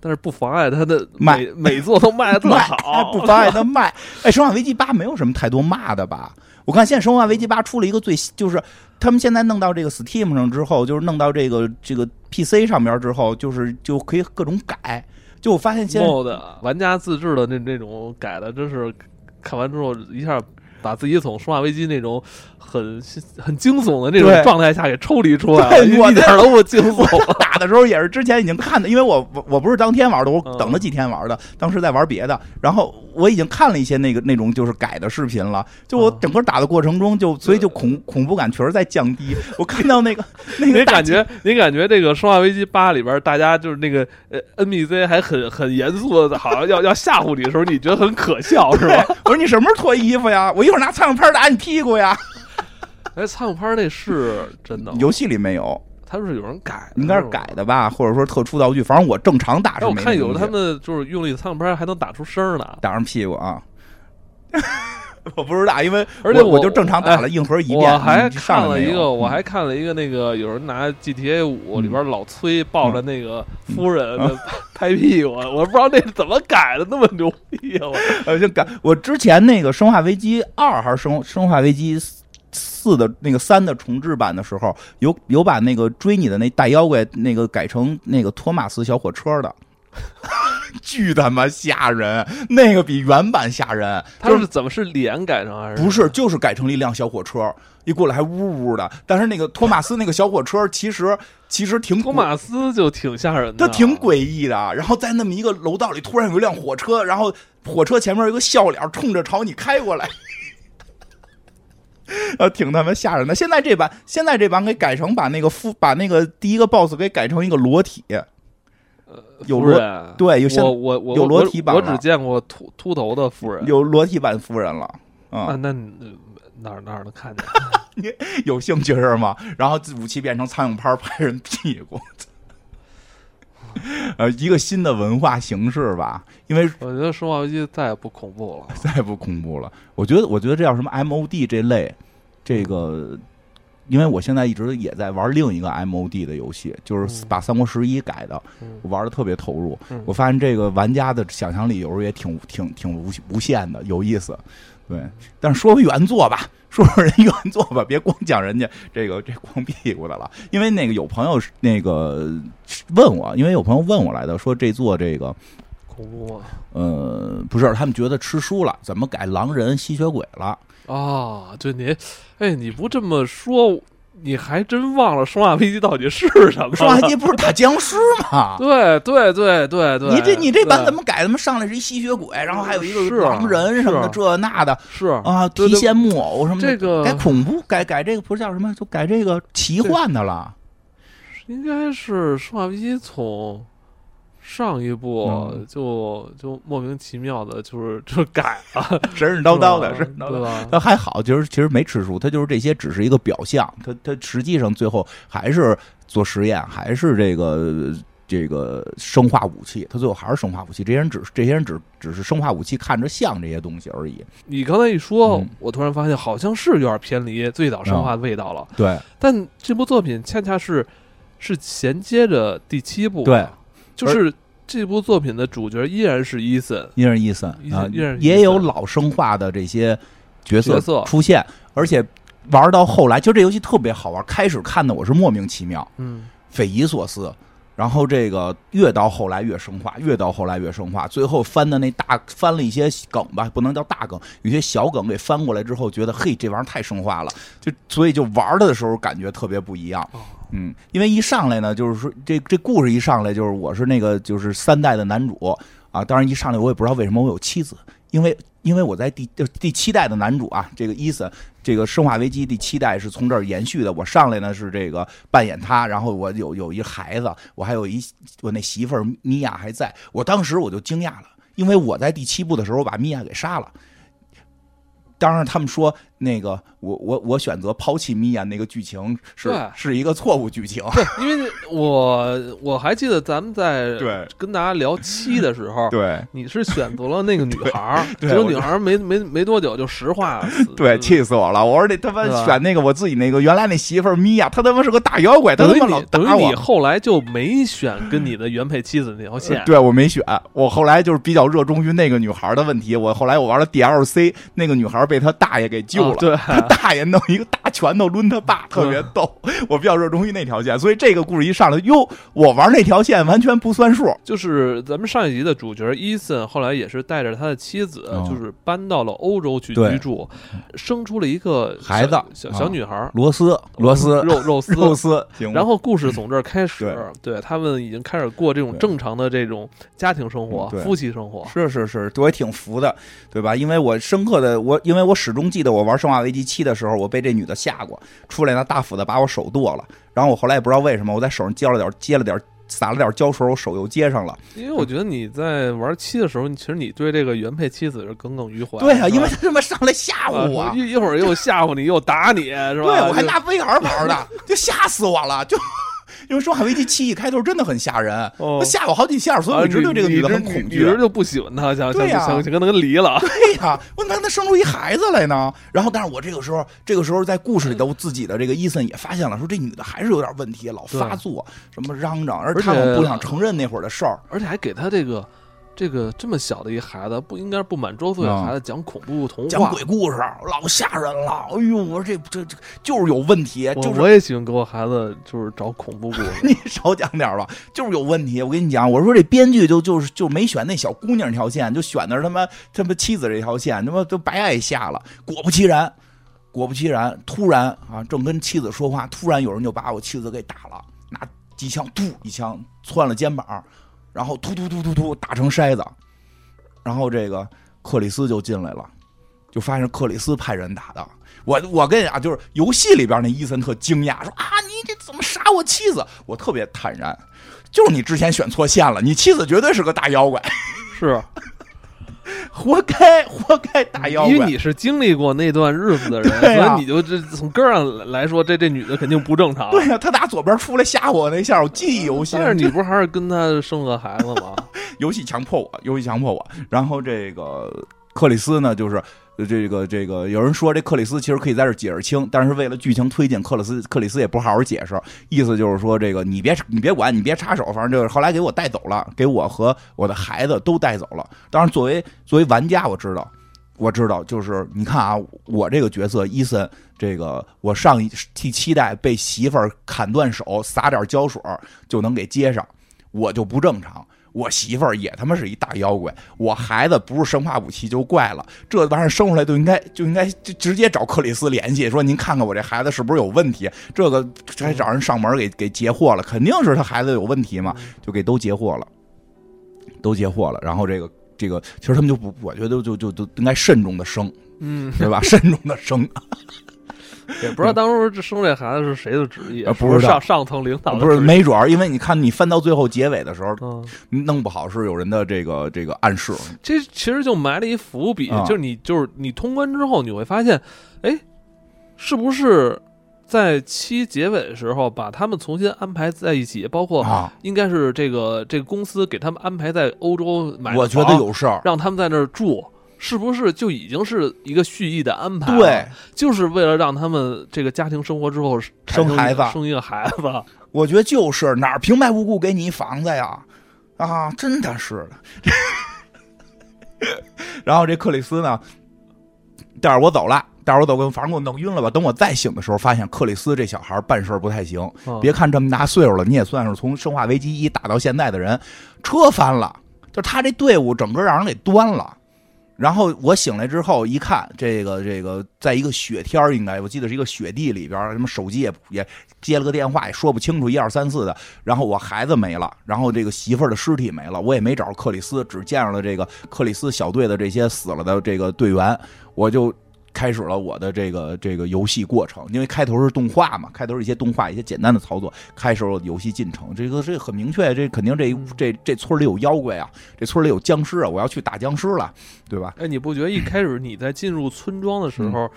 但是不妨碍它的卖每每作都卖的特卖好，不妨碍它卖。哎，《生化危机八》没有什么太多骂的吧？我看现在《生化危机八》出了一个最，就是他们现在弄到这个 Steam 上之后，就是弄到这个这个 PC 上边之后，就是就可以各种改。就我发现现在 mod 玩家自制的那那种改的，真是看完之后一下把自己从《生化危机》那种很很惊悚的那种状态下给抽离出来了，一对我一点都不惊悚。打的时候也是之前已经看的，因为我我我不是当天玩的，我嗯等了几天玩的，当时在玩别的，然后我已经看了一些那个那种就是改的视频了，就我嗯整个打的过程中就，所以就恐恐怖感确实在降低。我看到那个那你个大感觉，你感觉这个《生化危机八》里边，大家就是那个呃 NPC 还很很严肃的，好像要要吓唬你的时候，你觉得很可笑是吧？我说你什么时候脱衣服呀？我一会儿拿苍蝇拍打你屁股呀！哎，苍蝇拍那是 真的吗，游戏里没有，他是有人改的，应该是改的吧，或者说特殊道具。反正我正常打哎，是没那我看有东西的他们就是用力苍蝇拍还能打出声儿呢，打上屁股啊。我不知道，因为而且我我就正常打了硬核一遍。我还你上来没有看了一个，我嗯还看了一个那个有人拿 GTA 五嗯里边老崔抱着那个夫人的拍屁股，我不知道那是怎么改的，那么牛逼啊！我 呃，就改我之前那个《生化危机二》还是生《生化危机四》的那个三的重置版的时候，有有把那个追你的那大妖怪那个改成那个托马斯小火车的，巨他妈吓人，那个比原版吓人。他是怎么是脸改成还是不是，就是改成了一辆小火车，一过来还呜呜的。但是那个托马斯那个小火车，其实其实挺托马斯就挺吓人的，他挺诡异的。然后在那么一个楼道里，突然有一辆火车，然后火车前面有一个笑脸冲着朝你开过来。呃，挺他妈吓人的。现在这版，现在这版给改成把那个夫把那个第一个 boss 给改成一个裸体，有裸夫人。对有现我我我有裸体版我只见过秃秃头的夫人。有裸体版夫人了啊、啊，那哪儿哪儿能看见？你有兴趣是吗？然后武器变成苍蝇拍拍人屁股，呃，一个新的文化形式吧。因为我觉得《生化危机》再也不恐怖了。再也不恐怖了。我觉得，我觉得这叫什么 MOD 这类，这个，因为我现在一直也在玩另一个 MOD 的游戏，就是嗯把《三国十一》改的，嗯我玩的特别投入。嗯我发现这个玩家的想象力有时候也挺挺挺无无限的，有意思。对，但是说回原作吧，说说人原作吧，别光讲人家这个这光屁股的了。因为那个有朋友是那个问我，因为有朋友问我来的，说这座这个恐怖吗？呃不是，他们觉得吃书了，怎么改狼人吸血鬼了？啊，对你，哎，你不这么说，你还真忘了《生化危机》到底是什么？生化危机不是打僵尸吗？对对对对对，你这你这版怎么改？怎么上来是一吸血鬼，然后还有一个狼人什么的，这那的是啊，提线木偶什么的。这个改恐怖，改改这个不是叫什么？就改这个奇幻的了。应该是《生化危机》从上一部嗯就、就莫名其妙的，就是就改了，神神叨叨的，是神神叨叨。吧对吧？他还好，就是其实没吃书，他就是这些只是一个表象，他他实际上最后还是做实验，还是这个这个生化武器，他最后还是生化武器。这些人只这些人只只是生化武器，看着像这些东西而已。你刚才一说，嗯我突然发现好像是有点偏离最早生化的味道了。对但这部作品恰恰是是衔接着第七部，对，就是这部作品的主角依然是伊森，依然伊森啊也有老生化的这些角色角色出现，而且玩到后来，就这游戏特别好玩。开始看的我是莫名其妙，嗯，匪夷所思。然后这个越到后来越生化，越到后来越生化，最后翻的那大翻了一些梗吧，不能叫大梗，有些小梗给翻过来之后，觉得嘿这玩意儿太生化了，就所以就玩的时候感觉特别不一样。嗯，因为一上来呢，就是说这这故事一上来就是我是那个就是三代的男主啊，当然一上来我也不知道为什么我有妻子，因为因为我在第就第七代的男主啊，这个伊森，这个《生化危机》第七代是从这儿延续的。我上来呢是这个扮演他，然后我有有一孩子，我还有一我那媳妇儿米娅还在。我当时我就惊讶了，因为我在第七部的时候把米娅给杀了。当然，他们说那个我我我选择抛弃米娅那个剧情是是一个错误剧情。对，因为我我还记得咱们在 对跟大家聊七的时候，对你是选择了那个女孩儿，结果女孩儿没没没多久就石化了。对，气死我了！我说那他妈选那个我自己那个原来那媳妇儿米娅，她他妈是个大妖怪，她他妈老等于你后来就没选跟你的原配妻子那条线。对我没选，我后来就是比较热衷于那个女孩的问题。我后来我玩了 DLC，那个女孩。被她大爷给救了，对，他大爷弄一个大拳头抡他爸，特别逗。我比较热衷于那条线，所以这个故事一上来，哟，我玩那条线完全不算数。就是咱们上一集的主角伊森，后来也是带着他的妻子，就是搬到了欧洲去居住，生出了一个孩子，小小女孩罗斯，罗斯肉肉丝。肉丝。然后故事从这儿开始，对。他们已经开始过这种正常的这种家庭生活、夫妻生活。是是是，我也挺服的，对吧？因为我深刻的我，因为我始终记得我玩《生化危机七》的时候，我被这女的吓过，出来拿大斧子把我手剁了。然后我后来也不知道为什么，我在手上接了点，接了点，撒了点胶水，我手又接上了。因为我觉得你在玩七的时候，其实你对这个原配妻子是耿耿于怀。对啊，因为他这么上来吓唬我，一一会儿又吓唬你，又打你，是吧？对，我还拿 VR 玩的，就吓死我了，就。因为《生化危机七》一开头真的很吓人，他吓我好几下，所以我一直对这个女的很恐惧，一直就不喜欢她，想想想跟她离了。对呀，我怎么她生出一孩子来呢。然后，但是我这个时候，这个时候在故事里头，自己的这个伊森也发现了，说这女的还是有点问题，老发作，什么嚷嚷，而他们不想承认那会儿的事儿，而且还给他这个。这个这么小的一孩子，不应该不满周岁的孩子讲恐怖童话、讲鬼故事，老吓人了。哎呦，我说这这这就是有问题。就是我也喜欢给我孩子就是找恐怖故事。你少讲点吧，就是有问题。我跟你讲，我说这编剧就就是就没选那小姑娘条线，就选的是他妈他妈妻子这条线，他妈都白挨吓了。果不其然，果不其然，突然啊，正跟妻子说话，突然有人就把我妻子给打了，拿机枪突一枪窜了肩膀。然后突突突突突打成筛子，然后这个克里斯就进来了，就发现克里斯派人打的。我我跟你讲，就是游戏里边那伊森特惊讶，说啊，你这怎么杀我妻子？我特别坦然，就是你之前选错线了，你妻子绝对是个大妖怪，是。活该，活该打妖怪！因为你是经历过那段日子的人，所以你就这从根上来说，这这女的肯定不正常。对呀，她打左边出来吓我那下，我记忆犹新。但是你不是还是跟她生个孩子吗？游戏强迫我，游戏强迫我。然后这个克里斯呢，就是。这个这个，有人说这克里斯其实可以在这解释清，但是为了剧情推进，克里斯克里斯也不好好解释，意思就是说这个你别你别管，你别插手，反正就是后来给我带走了，给我和我的孩子都带走了。当然，作为作为玩家，我知道，我知道，就是你看啊，我这个角色伊森，这个我上一第七代被媳妇儿砍断手，撒点胶水就能给接上，我就不正常。我媳妇儿也他妈是一大妖怪，我孩子不是生化武器就怪了，这玩意儿生出来就应该就应该就直接找克里斯联系，说您看看我这孩子是不是有问题？这个还找人上门给给截获了，肯定是他孩子有问题嘛，就给都截获了，都截获了。然后这个这个，其实他们就不，我觉得就就就应该慎重的生，嗯，对吧？慎重的生。也不知道当初这生这孩子是谁的旨意，不是上上层领导，不是没准儿，因为你看你翻到最后结尾的时候，弄不好是有人的这个这个暗示。这其实就埋了一伏笔，就是你就是你通关之后，你会发现，哎，是不是在七结尾的时候把他们重新安排在一起？包括应该是这个这个公司给他们安排在欧洲买，我觉得有事儿，让他们在那儿住。是不是就已经是一个蓄意的安排？对，就是为了让他们这个家庭生活之后生孩子，生一个孩子。我觉得就是哪儿平白无故给你一房子呀？啊，真的是的。然后这克里斯呢，带着我走了，带着我走，反正给我弄晕了吧。等我再醒的时候，发现克里斯这小孩办事不太行。别看这么大岁数了，你也算是从生化危机一打到现在的人，车翻了，就他这队伍整个让人给端了。然后我醒来之后一看，这个这个，在一个雪天儿，应该我记得是一个雪地里边，什么手机也也接了个电话，也说不清楚一二三四的。然后我孩子没了，然后这个媳妇儿的尸体没了，我也没找着克里斯，只见着了这个克里斯小队的这些死了的这个队员，我就。开始了我的这个这个游戏过程，因为开头是动画嘛，开头是一些动画，一些简单的操作，开始了游戏进程。这个这很明确，这肯定这这这村里有妖怪啊，这村里有僵尸啊，我要去打僵尸了，对吧？哎，你不觉得一开始你在进入村庄的时候，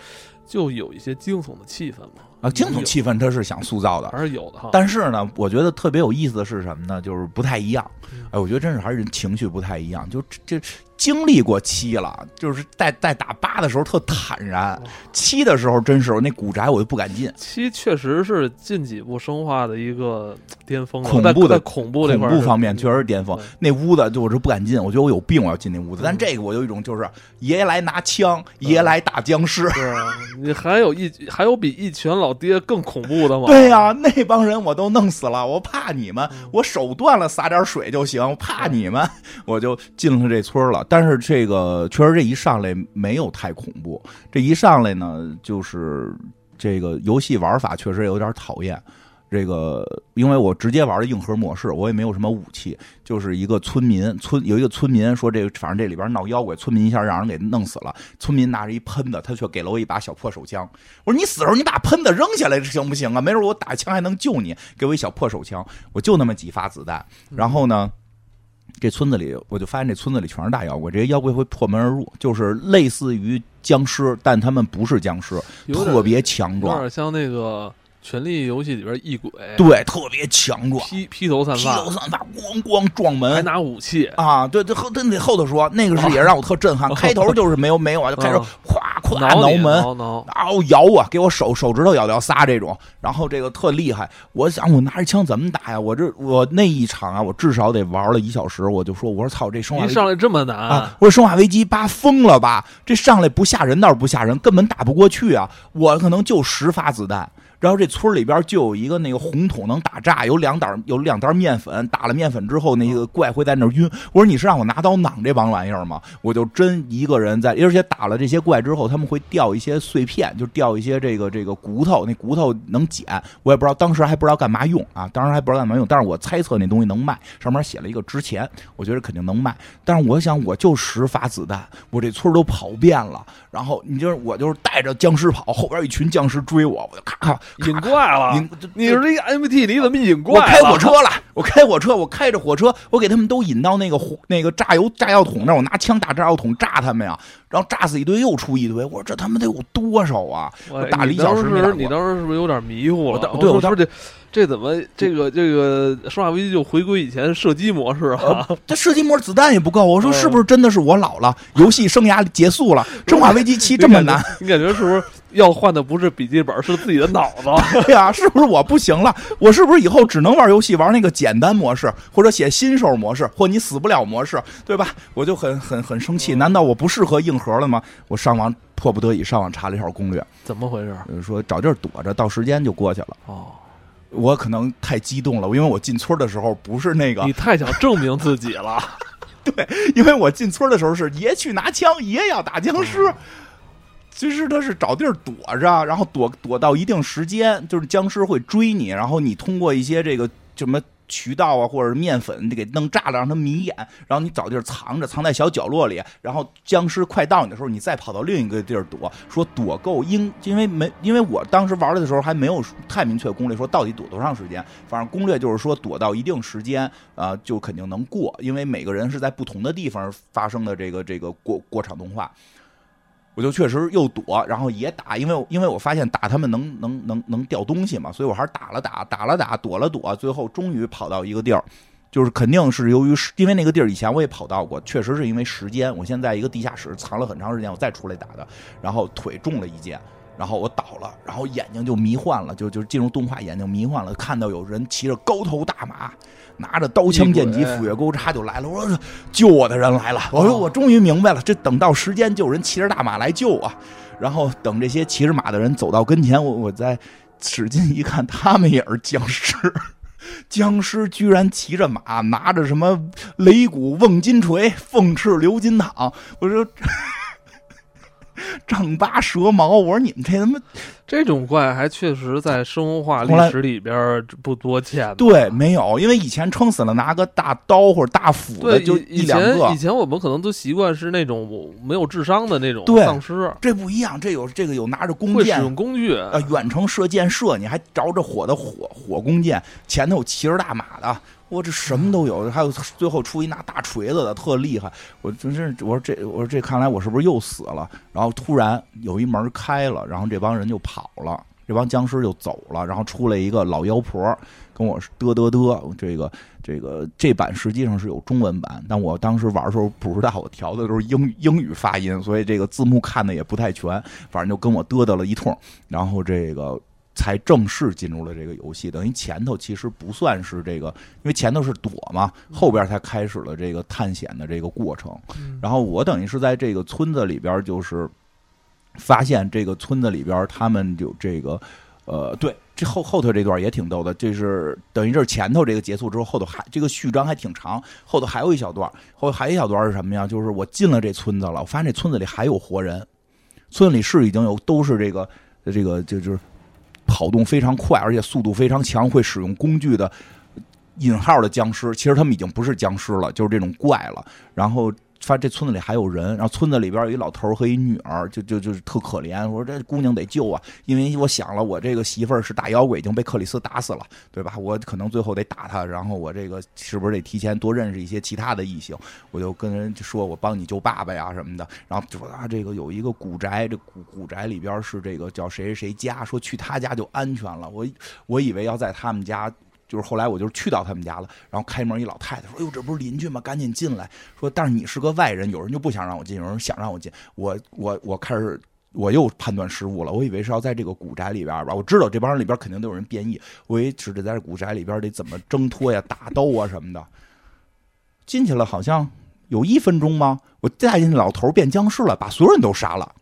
就有一些惊悚的气氛吗？啊，惊悚气氛他是想塑造的，还是有的哈。但是呢，我觉得特别有意思的是什么呢？就是不太一样。哎，我觉得真是还是人情绪不太一样，就这。经历过七了，就是在在打八的时候特坦然，七的时候真是我那古宅我就不敢进。七确实是近几部生化的一个巅峰，恐怖的恐怖恐怖方面确实是巅峰。那屋子就我是不敢进，我觉得我有病，我要进那屋子。但这个我有一种就是爷爷来拿枪，爷爷来打僵尸。你还有一还有比一拳老爹更恐怖的吗？对呀，那帮人我都弄死了，我怕你们，我手断了撒点水就行，怕你们，我就进了这村了。但是这个确实，这一上来没有太恐怖。这一上来呢，就是这个游戏玩法确实有点讨厌。这个因为我直接玩的硬核模式，我也没有什么武器，就是一个村民村有一个村民说这个反正这里边闹妖怪，村民一下让人给弄死了。村民拿着一喷子，他却给了我一把小破手枪。我说你死时候你把喷子扔下来行不行啊？没准我打枪还能救你。给我一小破手枪，我就那么几发子弹。然后呢？这村子里，我就发现这村子里全是大妖怪。这些妖怪会破门而入，就是类似于僵尸，但他们不是僵尸，特别强壮，有点像那个。权力游戏里边异鬼，对，特别强壮，披披头散发，披头散发，咣咣撞门，还拿武器啊！对，对后那得后头说，那个是也让我特震撼。开头就是没有没有啊，就开始咵咵挠门，然后摇啊，给我手手指头咬掉仨这种，然后这个特厉害。我想我拿着枪怎么打呀？我这我那一场啊，我至少得玩了一小时。我就说，我说操，这生化一上来这么难啊！我说生化危机八疯了吧？这上来不吓人倒是不吓人，根本打不过去啊！我可能就十发子弹。然后这村里边就有一个那个红桶能打炸，有两袋有两袋面粉，打了面粉之后，那个怪会在那晕。我说你是让我拿刀攮这帮玩意儿吗？我就真一个人在，而且打了这些怪之后，他们会掉一些碎片，就掉一些这个这个骨头，那骨头能捡。我也不知道当时还不知道干嘛用啊，当时还不知道干嘛用，但是我猜测那东西能卖，上面写了一个值钱，我觉得肯定能卖。但是我想我就十发子弹，我这村都跑遍了，然后你就是我就是带着僵尸跑，后边一群僵尸追我，我就咔咔。引怪了，你你是这个 MT，你怎么引怪？我开火车了，我开火车，我开着火车，我给他们都引到那个火那个炸油炸药桶那儿，我拿枪打炸药桶炸他们呀，然后炸死一堆又出一堆，我说这他妈得有多少啊？我打了一小时没你当时是不是有点迷糊了？对，我当时这这怎么这个这个生化危机就回归以前射击模式啊？这射击模式子弹也不够，我说是不是真的是我老了，游戏生涯结束了？生化危机七这么难，你感觉是不是？要换的不是笔记本，是自己的脑子。对呀，是不是我不行了？我是不是以后只能玩游戏，玩那个简单模式，或者写新手模式，或你死不了模式，对吧？我就很很很生气。难道我不适合硬核了吗？我上网迫不得已上网查了一下攻略，怎么回事？说找地儿躲着，到时间就过去了。哦，我可能太激动了，因为我进村的时候不是那个，你太想证明自己了。对，因为我进村的时候是爷去拿枪，爷要打僵尸。其实他是找地儿躲着，然后躲躲到一定时间，就是僵尸会追你，然后你通过一些这个什么渠道啊，或者是面粉，你给弄炸了，让它迷眼，然后你找地儿藏着，藏在小角落里，然后僵尸快到你的时候，你再跑到另一个地儿躲。说躲够因，因为没，因为我当时玩的时候还没有太明确攻略，说到底躲多长时间。反正攻略就是说躲到一定时间啊，就肯定能过，因为每个人是在不同的地方发生的这个这个过过场动画。我就确实又躲，然后也打，因为因为我发现打他们能能能能掉东西嘛，所以我还是打了打，打了打，躲了躲，最后终于跑到一个地儿，就是肯定是由于因为那个地儿以前我也跑到过，确实是因为时间，我现在一个地下室藏了很长时间，我再出来打的，然后腿中了一箭。然后我倒了，然后眼睛就迷幻了，就就进入动画，眼睛迷幻了，看到有人骑着高头大马，拿着刀枪剑戟斧钺钩叉就来了。我说救我的人来了，我说我终于明白了，这等到时间就有人骑着大马来救我。然后等这些骑着马的人走到跟前，我我再使劲一看，他们也是僵尸，僵尸居然骑着马，拿着什么擂鼓、瓮金锤、凤翅、鎏金镗，我说。丈八蛇矛。我说你们这他妈这种怪还确实在生活化历史里边不多见。对，没有，因为以前撑死了拿个大刀或者大斧的就一两个。以前我们可能都习惯是那种没有智商的那种丧尸，这不一样，这有这个有拿着弓箭，使用工具，呃，远程射箭射你，还着着火的火火弓箭，前头有骑着大马的。我这什么都有，还有最后出一拿大锤子的，特厉害。我真是我说这我说这看来我是不是又死了？然后突然有一门开了，然后这帮人就跑了，这帮僵尸就走了。然后出来一个老妖婆跟我嘚嘚嘚。这个这个这版实际上是有中文版，但我当时玩的时候不知道，我调的都是英英语发音，所以这个字幕看的也不太全。反正就跟我嘚嘚了一通，然后这个。才正式进入了这个游戏，等于前头其实不算是这个，因为前头是躲嘛，后边才开始了这个探险的这个过程。然后我等于是在这个村子里边，就是发现这个村子里边他们有这个，呃，对，这后后头这段也挺逗的，这是等于这是前头这个结束之后，后头还这个序章还挺长，后头还有一小段，后还有一小段是什么呀？就是我进了这村子了，我发现这村子里还有活人，村子里是已经有都是这个这个就就是。跑动非常快，而且速度非常强，会使用工具的引号的僵尸，其实他们已经不是僵尸了，就是这种怪了。然后。发现这村子里还有人，然后村子里边有一老头和一女儿，就就就是特可怜。我说这姑娘得救啊，因为我想了，我这个媳妇儿是大妖怪，已经被克里斯打死了，对吧？我可能最后得打他，然后我这个是不是得提前多认识一些其他的异性？我就跟人说，我帮你救爸爸呀什么的。然后就说啊，这个有一个古宅，这古古宅里边是这个叫谁谁谁家，说去他家就安全了。我我以为要在他们家。就是后来我就去到他们家了，然后开门一老太太说：“哎呦，这不是邻居吗？赶紧进来。”说：“但是你是个外人，有人就不想让我进，有人想让我进。我我我开始我又判断失误了，我以为是要在这个古宅里边吧。我知道这帮人里边肯定都有人变异，我以为是得在这古宅里边得怎么挣脱呀、打斗啊什么的。进去了好像有一分钟吗？我带进去老头变僵尸了，把所有人都杀了，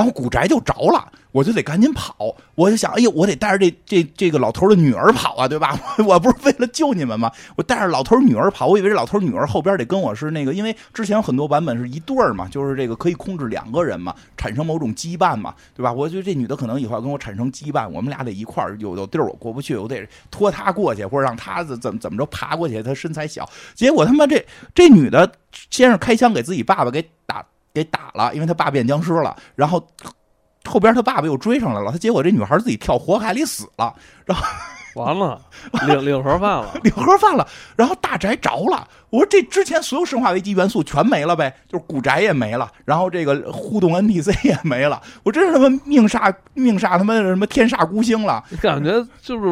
然后古宅就着了。”我就得赶紧跑，我就想，哎呦，我得带着这这这个老头的女儿跑啊，对吧？我不是为了救你们吗？我带着老头女儿跑，我以为这老头女儿后边得跟我是那个，因为之前有很多版本是一对儿嘛，就是这个可以控制两个人嘛，产生某种羁绊嘛，对吧？我觉得这女的可能以后要跟我产生羁绊，我们俩得一块儿，有有地儿我过不去，我得拖她过去，或者让她怎怎么怎么着爬过去，她身材小，结果他妈这这女的先是开枪给自己爸爸给打给打了，因为他爸变僵尸了，然后。后边他爸爸又追上来了，他结果这女孩自己跳火海里死了，然后完了，领领盒饭了，领盒饭了，然后大宅着了。我说这之前所有生化危机元素全没了呗，就是古宅也没了，然后这个互动 NPC 也没了。我真是他妈命煞命煞他妈什么天煞孤星了，感觉就是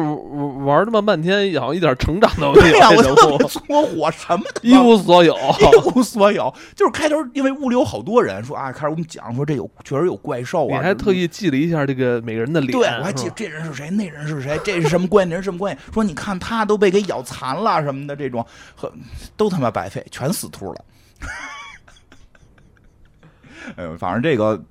玩他妈半天，好像一点成长都 没有。对呀，我特别搓火，什么一无所有，一无所有。就是开头因为屋里有好多人说啊，开始我们讲说这有确实有怪兽啊，你还特意记了一下这个每个人的脸，对我还记这人是谁，那人是谁，这是什么关系，那人什么关系？说你看他都被给咬残了什么的，这种很都。他妈白费，全死秃了。哎呦，反正这个，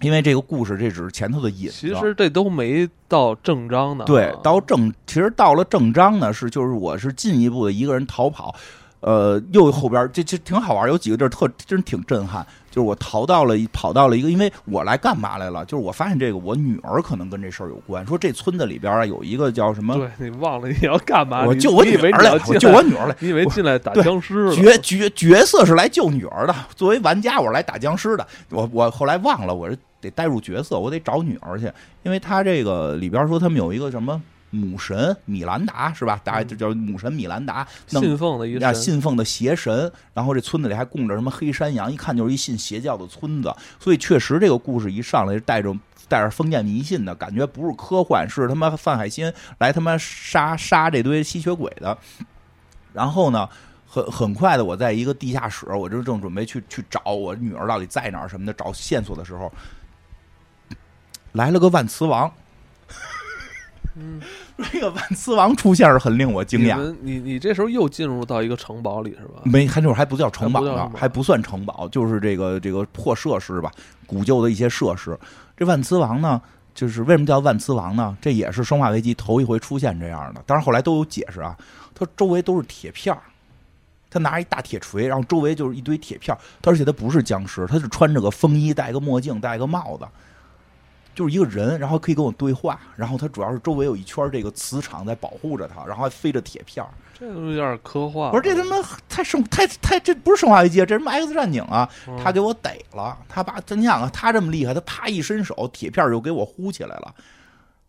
因为这个故事这只是前头的引子，其实这都没到正章呢。对，到正，其实到了正章呢，是就是我是进一步的一个人逃跑。呃，又后边这这挺好玩，有几个地儿特真挺震撼。就是我逃到了，跑到了一个，因为我来干嘛来了？就是我发现这个，我女儿可能跟这事儿有关。说这村子里边啊，有一个叫什么？对你忘了你要干嘛？我救我女儿来，我救我女儿来。你以为进来打僵尸了？角角角色是来救女儿的，作为玩家我是来打僵尸的。我我后来忘了，我是得带入角色，我得找女儿去，因为他这个里边说他们有一个什么。母神米兰达是吧？大家就叫母神米兰达，信奉的一个信奉的邪神。然后这村子里还供着什么黑山羊，一看就是一信邪教的村子。所以确实这个故事一上来就带着带着封建迷信的感觉，不是科幻，是他妈范海辛来他妈杀杀这堆吸血鬼的。然后呢，很很快的，我在一个地下室，我就正准备去去找我女儿到底在哪儿什么的，找线索的时候，来了个万磁王。嗯，这个万磁王出现是很令我惊讶。你你这时候又进入到一个城堡里是吧？没，还那会儿还不叫城堡呢，还不算城堡，就是这个这个破设施吧，古旧的一些设施。这万磁王呢，就是为什么叫万磁王呢？这也是生化危机头一回出现这样的，当然后来都有解释啊。它周围都是铁片儿，他拿一大铁锤，然后周围就是一堆铁片他而且他不是僵尸，他是穿着个风衣，戴个墨镜，戴个帽子，就是一个人，然后可以跟我对话。然后他主要是周围有一圈这个磁场在保护着他，然后还飞着铁片儿这都有点科幻。不是这他妈太生太太这不是生化危机，这什么 X 战警啊？他给我逮了，他把你想啊，他这么厉害，他啪一伸手，铁片就给我呼起来了，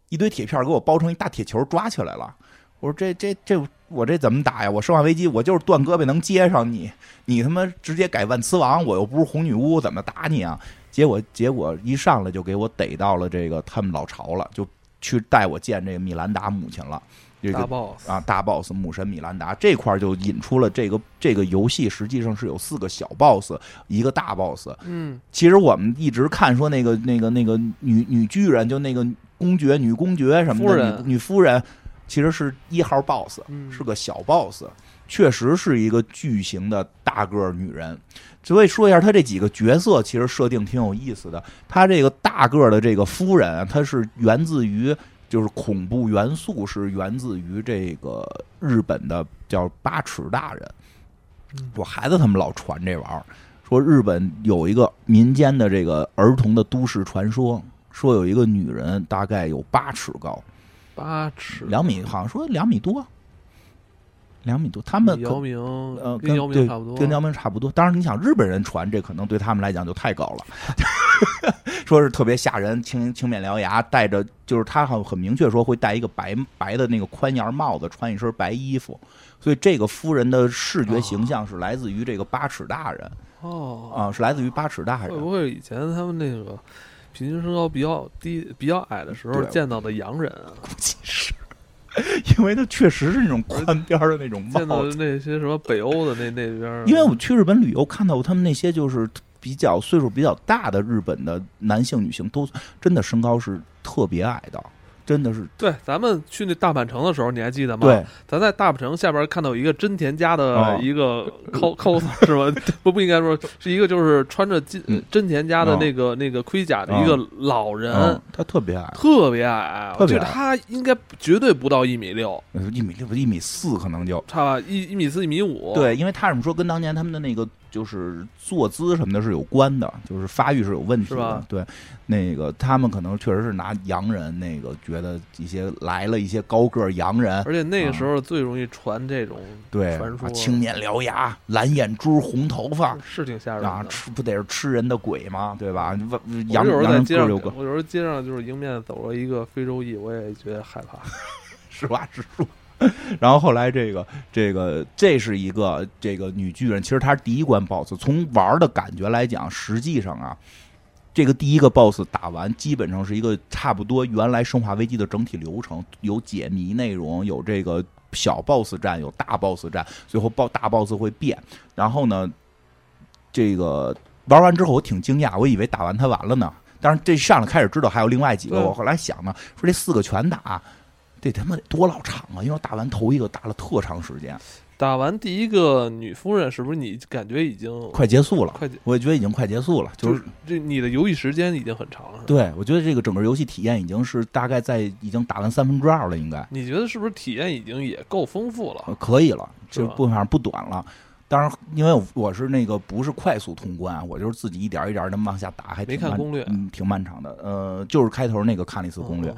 一堆铁片给我包成一大铁球抓起来了。我说这这这我这怎么打呀？我生化危机我就是断胳膊能接上你，你他妈直接改万磁王，我又不是红女巫，怎么打你啊？结果结果一上来就给我逮到了这个他们老巢了，就去带我见这个米兰达母亲了。这个 boss 啊，大 boss 母神米兰达这块就引出了这个这个游戏实际上是有四个小 boss，一个大 boss。嗯，其实我们一直看说那个那个那个女女巨人，就那个公爵、女公爵什么的女女夫人。其实是一号 boss，是个小 boss，确实是一个巨型的大个女人。所以说一下她这几个角色，其实设定挺有意思的。她这个大个的这个夫人，她是源自于就是恐怖元素，是源自于这个日本的叫八尺大人。我孩子他们老传这玩意儿，说日本有一个民间的这个儿童的都市传说，说有一个女人大概有八尺高。八尺两米，好像说两米多，两米多。他们姚明呃跟姚明差不多，跟姚明差不多。当然，你想日本人传这，可能对他们来讲就太高了。说是特别吓人，青青面獠牙，戴着就是他很很明确说会戴一个白白的那个宽檐帽子，穿一身白衣服。所以这个夫人的视觉形象是来自于这个八尺大人哦啊，是来自于八尺大人。会不会以前他们那个？平均身高比较低、比较矮的时候见到的洋人啊，估计是，因为它确实是那种宽边的那种帽子。见到那些什么北欧的那那边，因为我去日本旅游，看到他们那些就是比较岁数比较大的日本的男性、女性，都真的身高是特别矮的。真的是对，咱们去那大阪城的时候，你还记得吗？对，咱在大阪城下边看到一个真田家的一个 cos 是吧？不不应该说是一个，就是穿着金真田家的那个那个盔甲的一个老人，他特别矮，特别矮，我觉得他应该绝对不到一米六，一米六不一米四可能就差吧，一一米四一米五。对，因为他怎么说，跟当年他们的那个。就是坐姿什么的是有关的，就是发育是有问题的。对，那个他们可能确实是拿洋人那个觉得一些来了一些高个洋人，而且那个时候最容易传这种对传说，青面獠牙、蓝眼珠、红头发，是挺吓人啊！吃不得是吃人的鬼吗？对吧？洋有时候在街上，我有时候街上就是迎面走了一个非洲裔，我也觉得害怕。实话实说。然后后来这个这个这是一个这个女巨人，其实她是第一关 BOSS。从玩的感觉来讲，实际上啊，这个第一个 BOSS 打完，基本上是一个差不多原来生化危机的整体流程，有解谜内容，有这个小 BOSS 战，有大 BOSS 战，最后爆大 BOSS 会变。然后呢，这个玩完之后我挺惊讶，我以为打完它完了呢。但是这上来开始知道还有另外几个，我后来想呢，说这四个全打。这他妈得多老长啊！因为我打完头一个打了特长时间，打完第一个女夫人是不是你感觉已经快结束了？快，我也觉得已经快结束了。就是这你的游戏时间已经很长了。对，我觉得这个整个游戏体验已经是大概在已经打完三分之二了，应该。你觉得是不是体验已经也够丰富了？可以了，这部分上不短了。当然，因为我是那个不是快速通关，我就是自己一点一点的往下打，还没看攻略，嗯，挺漫长的。呃，就是开头那个看了一次攻略。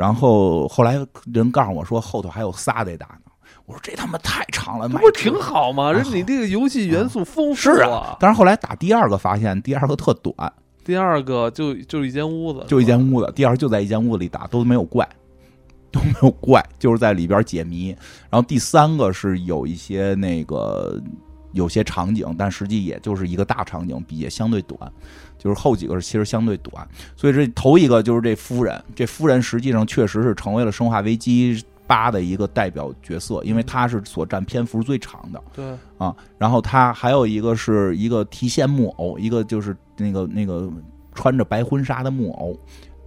然后后来人告诉我说后头还有仨得打呢，我说这他妈太长了，不是挺好吗？人你这个游戏元素丰富啊。但是后来打第二个发现第二个特短，第二个就就一间屋子，就一间屋子。第二就在一间屋子里打都没有怪，都没有怪，就是在里边解谜。然后第三个是有一些那个有些场景，但实际也就是一个大场景，比也相对短。就是后几个是其实相对短，所以这头一个就是这夫人，这夫人实际上确实是成为了《生化危机八》的一个代表角色，因为她是所占篇幅最长的。对啊，然后她还有一个是一个提线木偶，一个就是那个那个穿着白婚纱的木偶，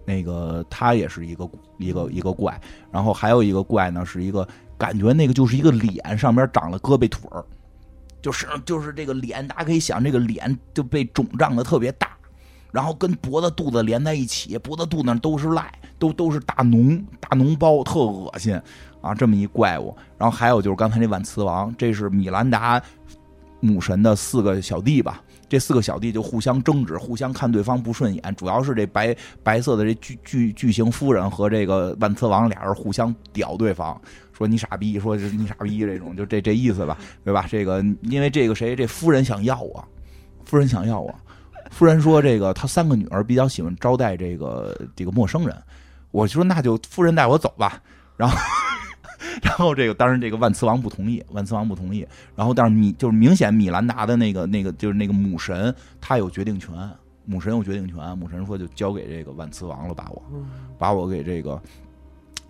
那个他也是一个一个一个怪，然后还有一个怪呢是一个感觉那个就是一个脸上边长了胳膊腿儿，就是就是这个脸，大家可以想这个脸就被肿胀的特别大。然后跟脖子、肚子连在一起，脖子、肚子那都是赖，都都是大脓、大脓包，特恶心啊！这么一怪物。然后还有就是刚才那万磁王，这是米兰达母神的四个小弟吧。这四个小弟就互相争执，互相看对方不顺眼，主要是这白白色的这巨巨巨型夫人和这个万磁王俩人互相屌对方，说你傻逼，说你傻逼这种，就这这意思吧，对吧？这个因为这个谁，这夫人想要我，夫人想要我，夫人说这个她三个女儿比较喜欢招待这个这个陌生人，我说那就夫人带我走吧，然后。然后这个当然这个万磁王不同意，万磁王不同意。然后但是米就是明显米兰达的那个那个就是那个母神，他有决定权，母神有决定权。母神说就交给这个万磁王了，把我把我给这个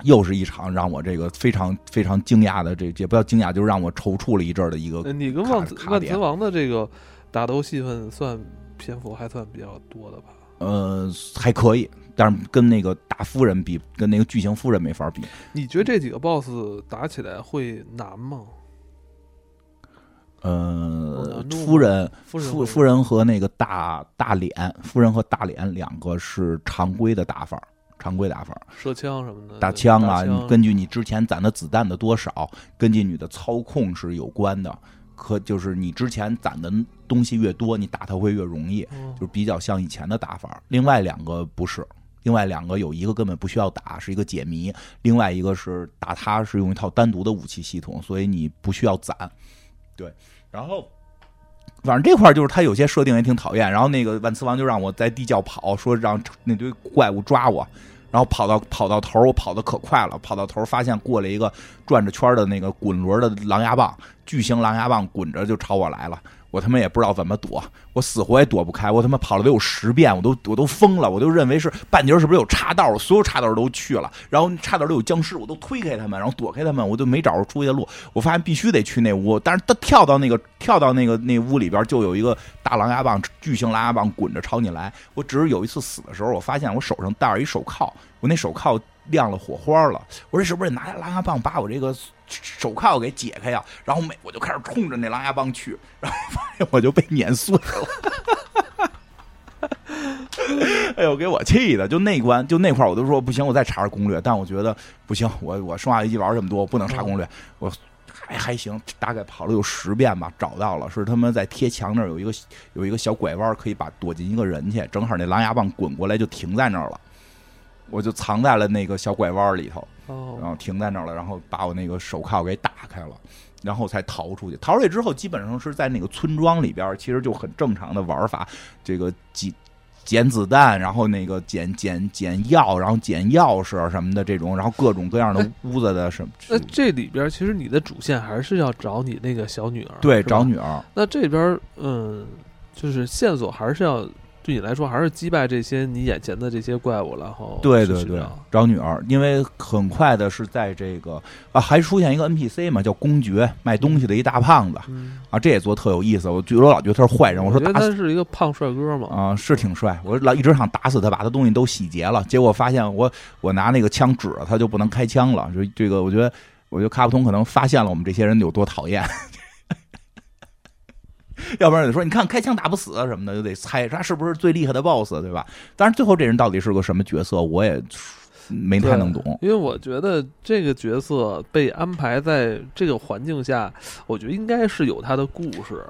又是一场让我这个非常非常惊讶的这也不叫惊讶，就是让我踌躇了一阵的一个。你跟万万磁王的这个打斗戏份算篇幅还算比较多的吧？呃，还可以。但是跟那个大夫人比，跟那个巨型夫人没法比。你觉得这几个 BOSS 打起来会难吗？呃，夫人、夫夫人和那个大大脸，夫人和大脸两个是常规的打法，常规打法，射枪什么的，打枪啊，根据你之前攒的子弹的多少，根据你的操控是有关的。可就是你之前攒的东西越多，你打它会越容易，就比较像以前的打法。另外两个不是。另外两个有一个根本不需要打，是一个解谜；另外一个是打它是用一套单独的武器系统，所以你不需要攒。对，然后反正这块就是它有些设定也挺讨厌。然后那个万磁王就让我在地窖跑，说让那堆怪物抓我，然后跑到跑到头，我跑的可快了，跑到头发现过来一个转着圈的那个滚轮的狼牙棒，巨型狼牙棒滚着就朝我来了。我他妈也不知道怎么躲，我死活也躲不开。我他妈跑了得有十遍，我都我都疯了。我就认为是半截是不是有岔道？所有岔道都去了，然后岔道里有僵尸，我都推开他们，然后躲开他们，我就没找着出去的路。我发现必须得去那屋，但是他跳到那个跳到那个那屋里边，就有一个大狼牙棒，巨型狼牙棒滚着朝你来。我只是有一次死的时候，我发现我手上戴着一手铐，我那手铐亮了火花了。我说是不是得拿狼牙棒把我这个？手铐给解开呀，然后每我就开始冲着那狼牙棒去，然后发现我就被碾碎了。哎呦，给我气的！就那关，就那块我都说不行，我再查查攻略。但我觉得不行，我我生化危机玩这么多，我不能查攻略。我还还行，大概跑了有十遍吧，找到了，是他妈在贴墙那儿有一个有一个小拐弯，可以把躲进一个人去，正好那狼牙棒滚过来就停在那儿了。我就藏在了那个小拐弯里头，然后停在那儿了，然后把我那个手铐给打开了，然后才逃出去。逃出去之后，基本上是在那个村庄里边，其实就很正常的玩法，这个捡捡子弹，然后那个捡捡捡药，然后捡钥匙什么的这种，然后各种各样的屋子的什么。那这里边其实你的主线还是要找你那个小女儿，对，找女儿。那这边嗯，就是线索还是要。对你来说，还是击败这些你眼前的这些怪物，然后对对对，找女儿，因为很快的是在这个啊，还出现一个 NPC 嘛，叫公爵，卖东西的一大胖子啊，这也做特有意思。我据说老觉得他是坏人，我说他是一个胖帅哥嘛，啊，是挺帅。我老一直想打死他，把他东西都洗劫了，结果发现我我拿那个枪指着他就不能开枪了。就这个，我觉得我觉得卡普通可能发现了我们这些人有多讨厌。要不然你说，你看开枪打不死什么的，就得猜他是不是最厉害的 BOSS，对吧？当然最后这人到底是个什么角色，我也没太能懂。因为我觉得这个角色被安排在这个环境下，我觉得应该是有他的故事。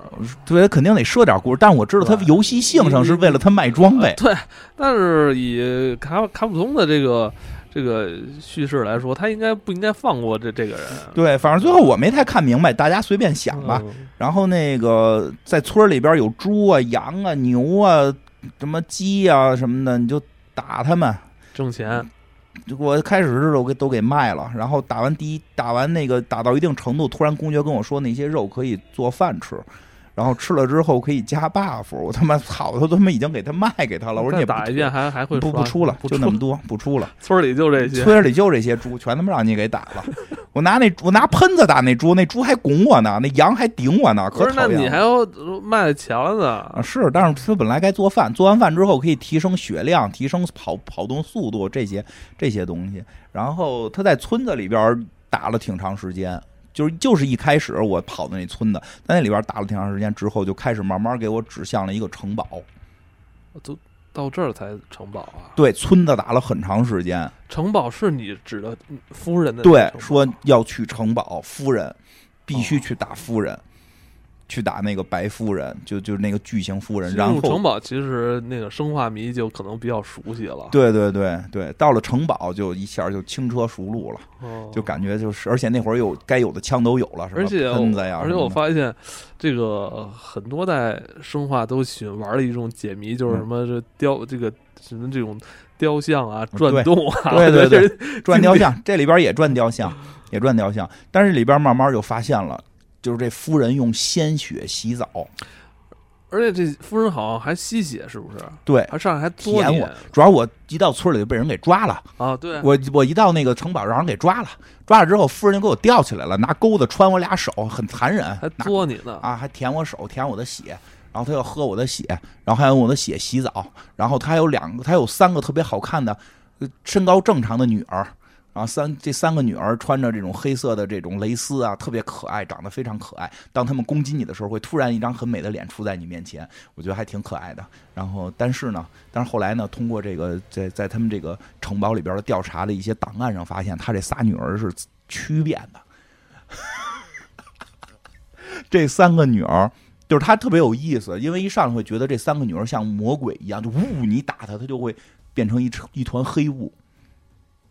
对，肯定得设点故事。但我知道他游戏性上是为了他卖装备。对，但是以卡卡普通的这个。这个叙事来说，他应该不应该放过这这个人？对，反正最后我没太看明白，大家随便想吧。然后那个在村里边有猪啊、羊啊、牛啊、什么鸡啊什么的，你就打他们挣钱。我开始时候给都给卖了，然后打完第一打完那个打到一定程度，突然公爵跟我说那些肉可以做饭吃。然后吃了之后可以加 buff，我他妈操，他他妈已经给他卖给他了。我说你打一遍还还会不不出了，就那么多，不出了。村里就这些，村里就这些猪，全他妈让你给打了。我拿那我拿喷子打那猪，那猪还拱我呢，那羊还顶我呢，可讨厌。那你还要卖钱了呢？啊，是，但是他本来该做饭，做完饭之后可以提升血量，提升跑跑动速度这些这些东西。然后他在村子里边打了挺长时间。就是就是一开始我跑的那村子，在那里边打了挺长时间之后，就开始慢慢给我指向了一个城堡。都到这儿才城堡啊？对，村子打了很长时间。城堡是你指的夫人的？对，说要去城堡，夫人必须去打夫人。去打那个白夫人，就就是那个巨型夫人。然后城堡其实那个生化迷就可能比较熟悉了。对对对对，到了城堡就一下就轻车熟路了，就感觉就是，而且那会儿有该有的枪都有了？而且喷子呀，而且我发现这个很多代生化都喜欢玩的一种解谜，就是什么这雕这个什么这种雕像啊，转动啊，对对对，转雕像，这里边也转雕像，也转雕像，但是里边慢慢就发现了。就是这夫人用鲜血洗澡，而且这夫人好像还吸血，是不是？对，还上来还舔我。主要我一到村里就被人给抓了啊！对，我我一到那个城堡让人给抓了，抓了之后夫人就给我吊起来了，拿钩子穿我俩手，很残忍，还作你呢啊！还舔我手，舔我的血，然后他要喝我的血，然后还用我的血洗澡，然后他有两个，他有三个特别好看的，身高正常的女儿。然后三这三个女儿穿着这种黑色的这种蕾丝啊，特别可爱，长得非常可爱。当他们攻击你的时候，会突然一张很美的脸出在你面前，我觉得还挺可爱的。然后，但是呢，但是后来呢，通过这个在在他们这个城堡里边的调查的一些档案上，发现他这仨女儿是曲变的。这三个女儿就是她特别有意思，因为一上来会觉得这三个女儿像魔鬼一样，就呜，你打她，她就会变成一一团黑雾。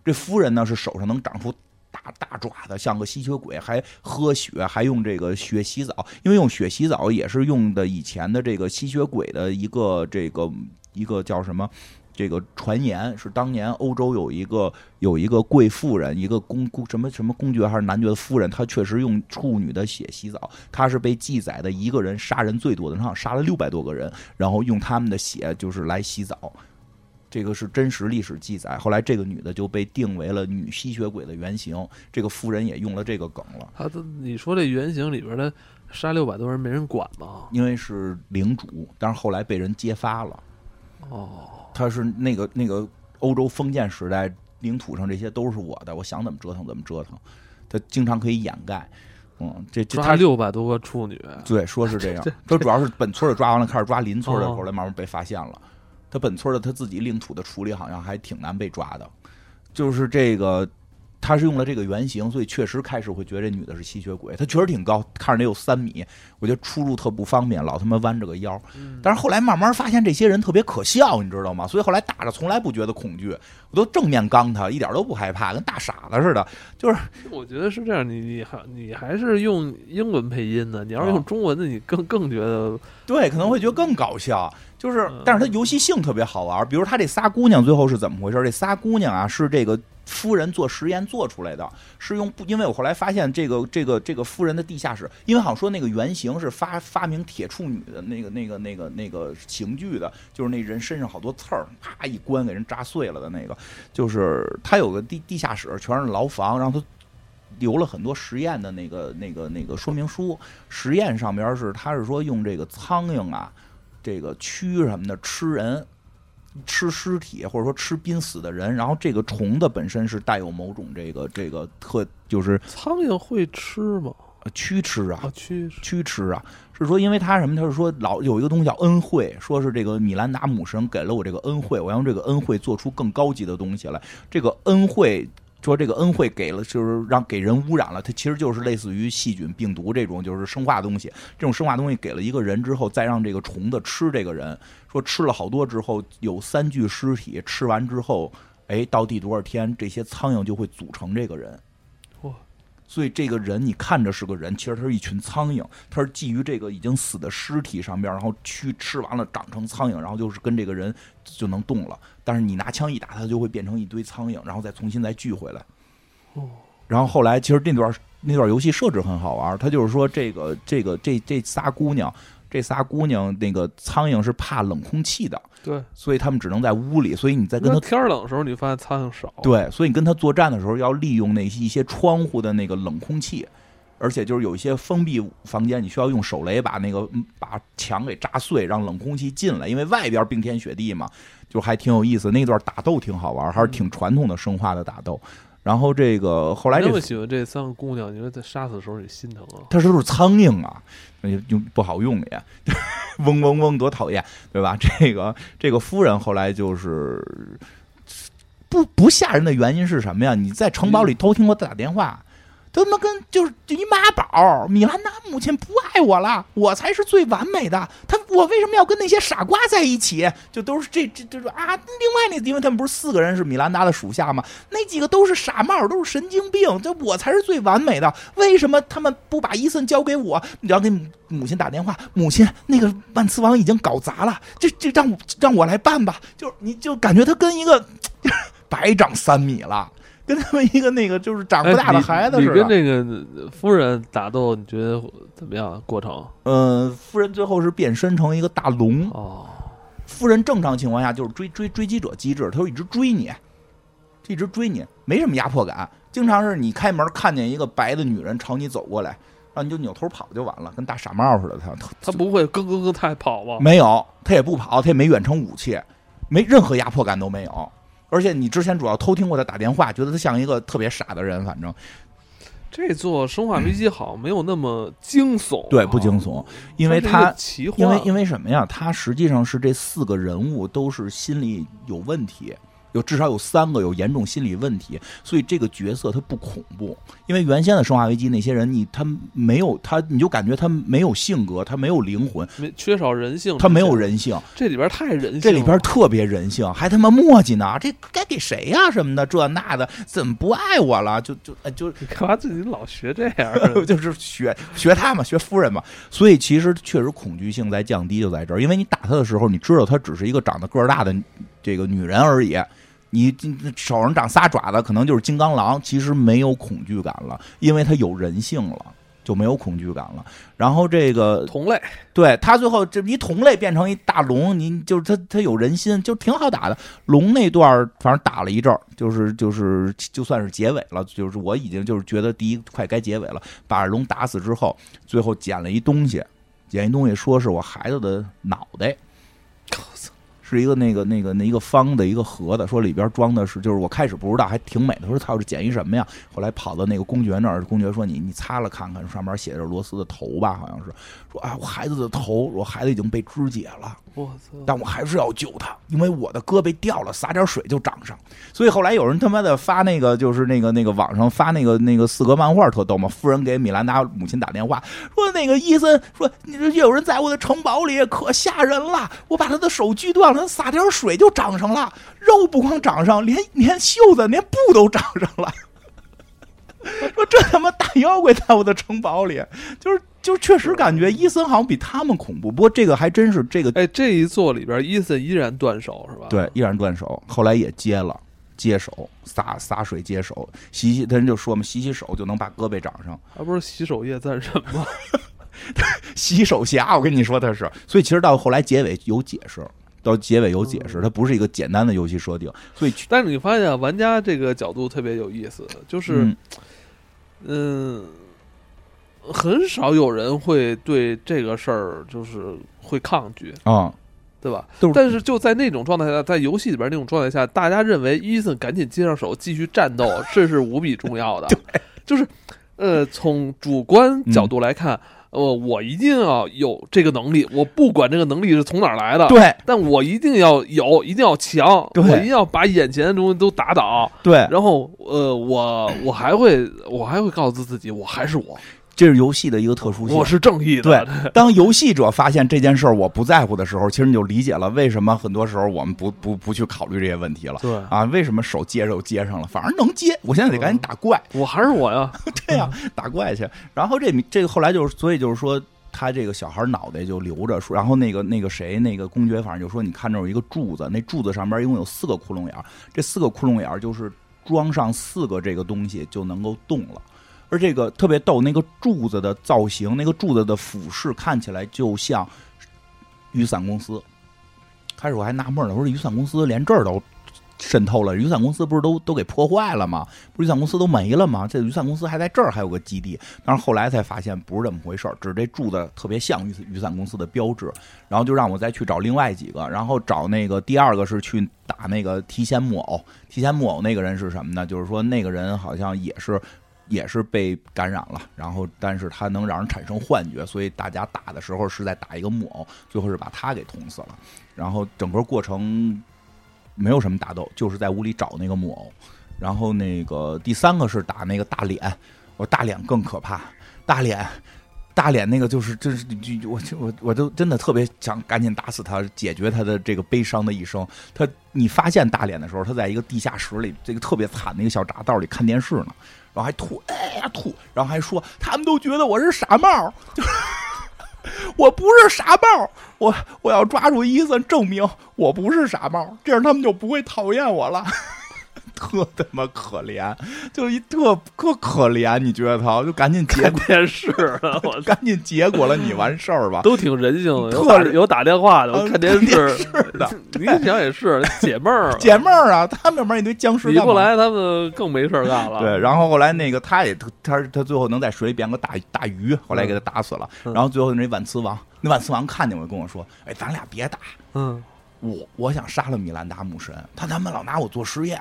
这夫人呢是手上能长出大大爪子，像个吸血鬼，还喝血，还用这个血洗澡。因为用血洗澡也是用的以前的这个吸血鬼的一个这个一个叫什么？这个传言是当年欧洲有一个有一个贵妇人，一个公公什么什么公爵还是男爵的夫人，她确实用处女的血洗澡。她是被记载的一个人杀人最多的，她杀了六百多个人，然后用他们的血就是来洗澡。这个是真实历史记载，后来这个女的就被定为了女吸血鬼的原型，这个夫人也用了这个梗了。他，你说这原型里边的杀六百多人没人管吗？因为是领主，但是后来被人揭发了。哦，他是那个那个欧洲封建时代领土上这些都是我的，我想怎么折腾怎么折腾。他经常可以掩盖。嗯，这抓六百多个处女，对，说是这样。他主要是本村的抓完了，开始抓邻村的，后来慢慢被发现了。他本村的他自己领土的处理好像还挺难被抓的，就是这个，他是用了这个原型，所以确实开始会觉得这女的是吸血鬼。她确实挺高，看着得有三米，我觉得出入特不方便，老他妈弯着个腰。但是后来慢慢发现这些人特别可笑，你知道吗？所以后来打着从来不觉得恐惧，我都正面刚他，一点都不害怕，跟大傻子似的。就是我觉得是这样，你你还你还是用英文配音的，你要是用中文的，你更更觉得对，可能会觉得更搞笑。就是，但是它游戏性特别好玩。比如他这仨姑娘最后是怎么回事？这仨姑娘啊，是这个夫人做实验做出来的，是用不？因为我后来发现这个这个这个夫人的地下室，因为好像说那个原型是发 发明铁处女的那个那个那个那个刑具的，就是那人身上好多刺儿，啪一关给人扎碎了的那个，就是他有个地地下室，全是牢房，然后他留了很多实验的那个那个那个说明书。实验上边是他是说用这个苍蝇啊。这个蛆什么的吃人，吃尸体或者说吃濒死的人，然后这个虫子本身是带有某种这个这个特，就是苍蝇会吃吗？蛆吃啊，蛆蛆吃啊，是说因为它什么？他是说老有一个东西叫恩惠，说是这个米兰达母神给了我这个恩惠，我要用这个恩惠做出更高级的东西来。这个恩惠。说这个恩惠给了，就是让给人污染了，它其实就是类似于细菌、病毒这种，就是生化东西。这种生化东西给了一个人之后，再让这个虫子吃这个人，说吃了好多之后，有三具尸体，吃完之后，哎，到第多少天，这些苍蝇就会组成这个人。所以这个人你看着是个人，其实他是一群苍蝇，他是基于这个已经死的尸体上边，然后去吃完了长成苍蝇，然后就是跟这个人就能动了。但是你拿枪一打，他就会变成一堆苍蝇，然后再重新再聚回来。哦。然后后来其实那段那段游戏设置很好玩，他就是说这个这个这这仨姑娘。这仨姑娘，那个苍蝇是怕冷空气的，对，所以他们只能在屋里。所以你在跟他天冷的时候，你发现苍蝇少。对，所以你跟他作战的时候，要利用那些一些窗户的那个冷空气，而且就是有一些封闭房间，你需要用手雷把那个把墙给炸碎，让冷空气进来，因为外边冰天雪地嘛，就还挺有意思。那段打斗挺好玩，还是挺传统的生化的打斗。然后这个后来这么喜欢这三个姑娘，你说在杀死的时候你心疼啊？他说都是苍蝇啊，用不好用也，嗡嗡嗡多讨厌，对吧？这个这个夫人后来就是不不吓人的原因是什么呀？你在城堡里偷听我打电话，他妈跟就是一妈宝。米兰达母亲不爱我了，我才是最完美的。他我为什么要跟那些傻瓜在一起？就都是这这就是啊。另外那因为他们不是四个人是米兰达的属下吗？那几个都是傻帽，都是神经病。这我才是最完美的。为什么他们不把伊森交给我？你要给母亲打电话，母亲那个万磁王已经搞砸了，这这让让我来办吧。就是你就感觉他跟一个白长三米了。跟他们一个那个就是长不大的孩子似的。你跟那个夫人打斗，你觉得怎么样？过程？呃，夫人最后是变身成一个大龙。哦，夫人正常情况下就是追追追击者机制，他就一直追你，一直追你，没什么压迫感。经常是你开门看见一个白的女人朝你走过来，然后你就扭头跑就完了，跟大傻帽似的。他他不会咯咯咯太跑吧？没有，他也不跑，他也没远程武器，没任何压迫感都没有。而且你之前主要偷听过他打电话，觉得他像一个特别傻的人。反正这座生化危机好像没有那么惊悚，对，不惊悚，因为他因为因为什么呀？他实际上是这四个人物都是心理有问题。有至少有三个有严重心理问题，所以这个角色他不恐怖。因为原先的《生化危机》那些人，你他没有他，你就感觉他没有性格，他没有灵魂，没缺少人性，他没有人性。这里边太人性，这里边特别人性，还他妈磨叽呢。这该给谁呀？什么的，这那的，怎么不爱我了？就就就干嘛自己老学这样？就是学学他嘛，学夫人嘛。所以其实确实恐惧性在降低，就在这儿。因为你打他的时候，你知道他只是一个长得个儿大的这个女人而已。你手上长仨爪子，可能就是金刚狼，其实没有恐惧感了，因为它有人性了，就没有恐惧感了。然后这个同类，对他最后这一同类变成一大龙，你就是他他有人心，就挺好打的。龙那段反正打了一阵儿，就是就是就算是结尾了，就是我已经就是觉得第一快该结尾了。把龙打死之后，最后捡了一东西，捡一东西说是我孩子的脑袋。是一个那个那个那一个方的一个盒子，说里边装的是，就是我开始不知道，还挺美的。说操，这捡一什么呀？后来跑到那个公爵那儿，公爵说你你擦了看看，上面写着罗斯的头吧，好像是。说啊，我孩子的头，我孩子已经被肢解了，我操！但我还是要救他，因为我的胳膊掉了，洒点水就长上。所以后来有人他妈的发那个，就是那个那个网上发那个那个四格漫画特逗嘛。夫人给米兰达母亲打电话说，那个伊森说，你这有人在我的城堡里，可吓人了。我把他的手锯断了，洒点水就长上了，肉不光长上，连连袖子连布都长上了。说这他妈大妖怪在我的城堡里，就是就确实感觉伊森好像比他们恐怖。不过这个还真是这个，哎，这一座里边伊森依然断手是吧？对，依然断手，后来也接了，接手洒洒水接手，洗洗，他人就说嘛，洗洗手就能把胳膊长上。他不是洗手液赞人吗？洗手侠，我跟你说他是。所以其实到后来结尾有解释，到结尾有解释，它不是一个简单的游戏设定。所以，但是你发现玩家这个角度特别有意思，就是。嗯，很少有人会对这个事儿就是会抗拒啊，对吧？但是就在那种状态下，在游戏里边那种状态下，大家认为伊森赶紧接上手继续战斗，这是无比重要的。就是呃，从主观角度来看。呃，我一定要有这个能力，我不管这个能力是从哪儿来的，对，但我一定要有，一定要强，我一定要把眼前的东西都打倒，对，然后呃，我我还会，我还会告诉自己，我还是我。这是游戏的一个特殊性，我是正义的。对，当游戏者发现这件事儿我不在乎的时候，其实你就理解了为什么很多时候我们不不不去考虑这些问题了。对啊，为什么手接着接上了，反而能接？我现在得赶紧打怪，我还是我呀。对呀，打怪去。然后这这个后来就是，所以就是说，他这个小孩脑袋就留着，然后那个那个谁，那个公爵，反正就说，你看这有一个柱子，那柱子上边一共有四个窟窿眼这四个窟窿眼就是装上四个这个东西就能够动了。而这个特别逗，那个柱子的造型，那个柱子的俯视看起来就像雨伞公司。开始我还纳闷呢，我说雨伞公司连这儿都渗透了，雨伞公司不是都都给破坏了吗？不是雨伞公司都没了吗？这雨伞公司还在这儿还有个基地，但是后来才发现不是这么回事儿，只是这柱子特别像雨雨伞公司的标志。然后就让我再去找另外几个，然后找那个第二个是去打那个提线木偶。提线木偶那个人是什么呢？就是说那个人好像也是。也是被感染了，然后但是他能让人产生幻觉，所以大家打的时候是在打一个木偶，最后是把他给捅死了。然后整个过程没有什么打斗，就是在屋里找那个木偶。然后那个第三个是打那个大脸，我大脸更可怕，大脸。大脸那个就是，就是就我我我都真的特别想赶紧打死他，解决他的这个悲伤的一生。他你发现大脸的时候，他在一个地下室里，这个特别惨的一个小闸道里看电视呢，然后还吐，哎呀吐，然后还说他们都觉得我是傻帽，我不是傻帽，我我要抓住伊森证明我不是傻帽，这样他们就不会讨厌我了。特他妈可怜，就一特特可怜，你觉得他？就赶紧结电视了，我赶紧结果了，你完事儿吧，都挺人性的，特有打电话的，我看电视。的，你想也是解闷儿，解闷儿啊，他们那边一堆僵尸，你不来，他们更没事干了。对，然后后来那个他也他他最后能在水里变个大大鱼，后来给他打死了。然后最后那万磁王，那万磁王看见我跟我说：“哎，咱俩别打，嗯，我我想杀了米兰达母神，他他妈老拿我做实验。”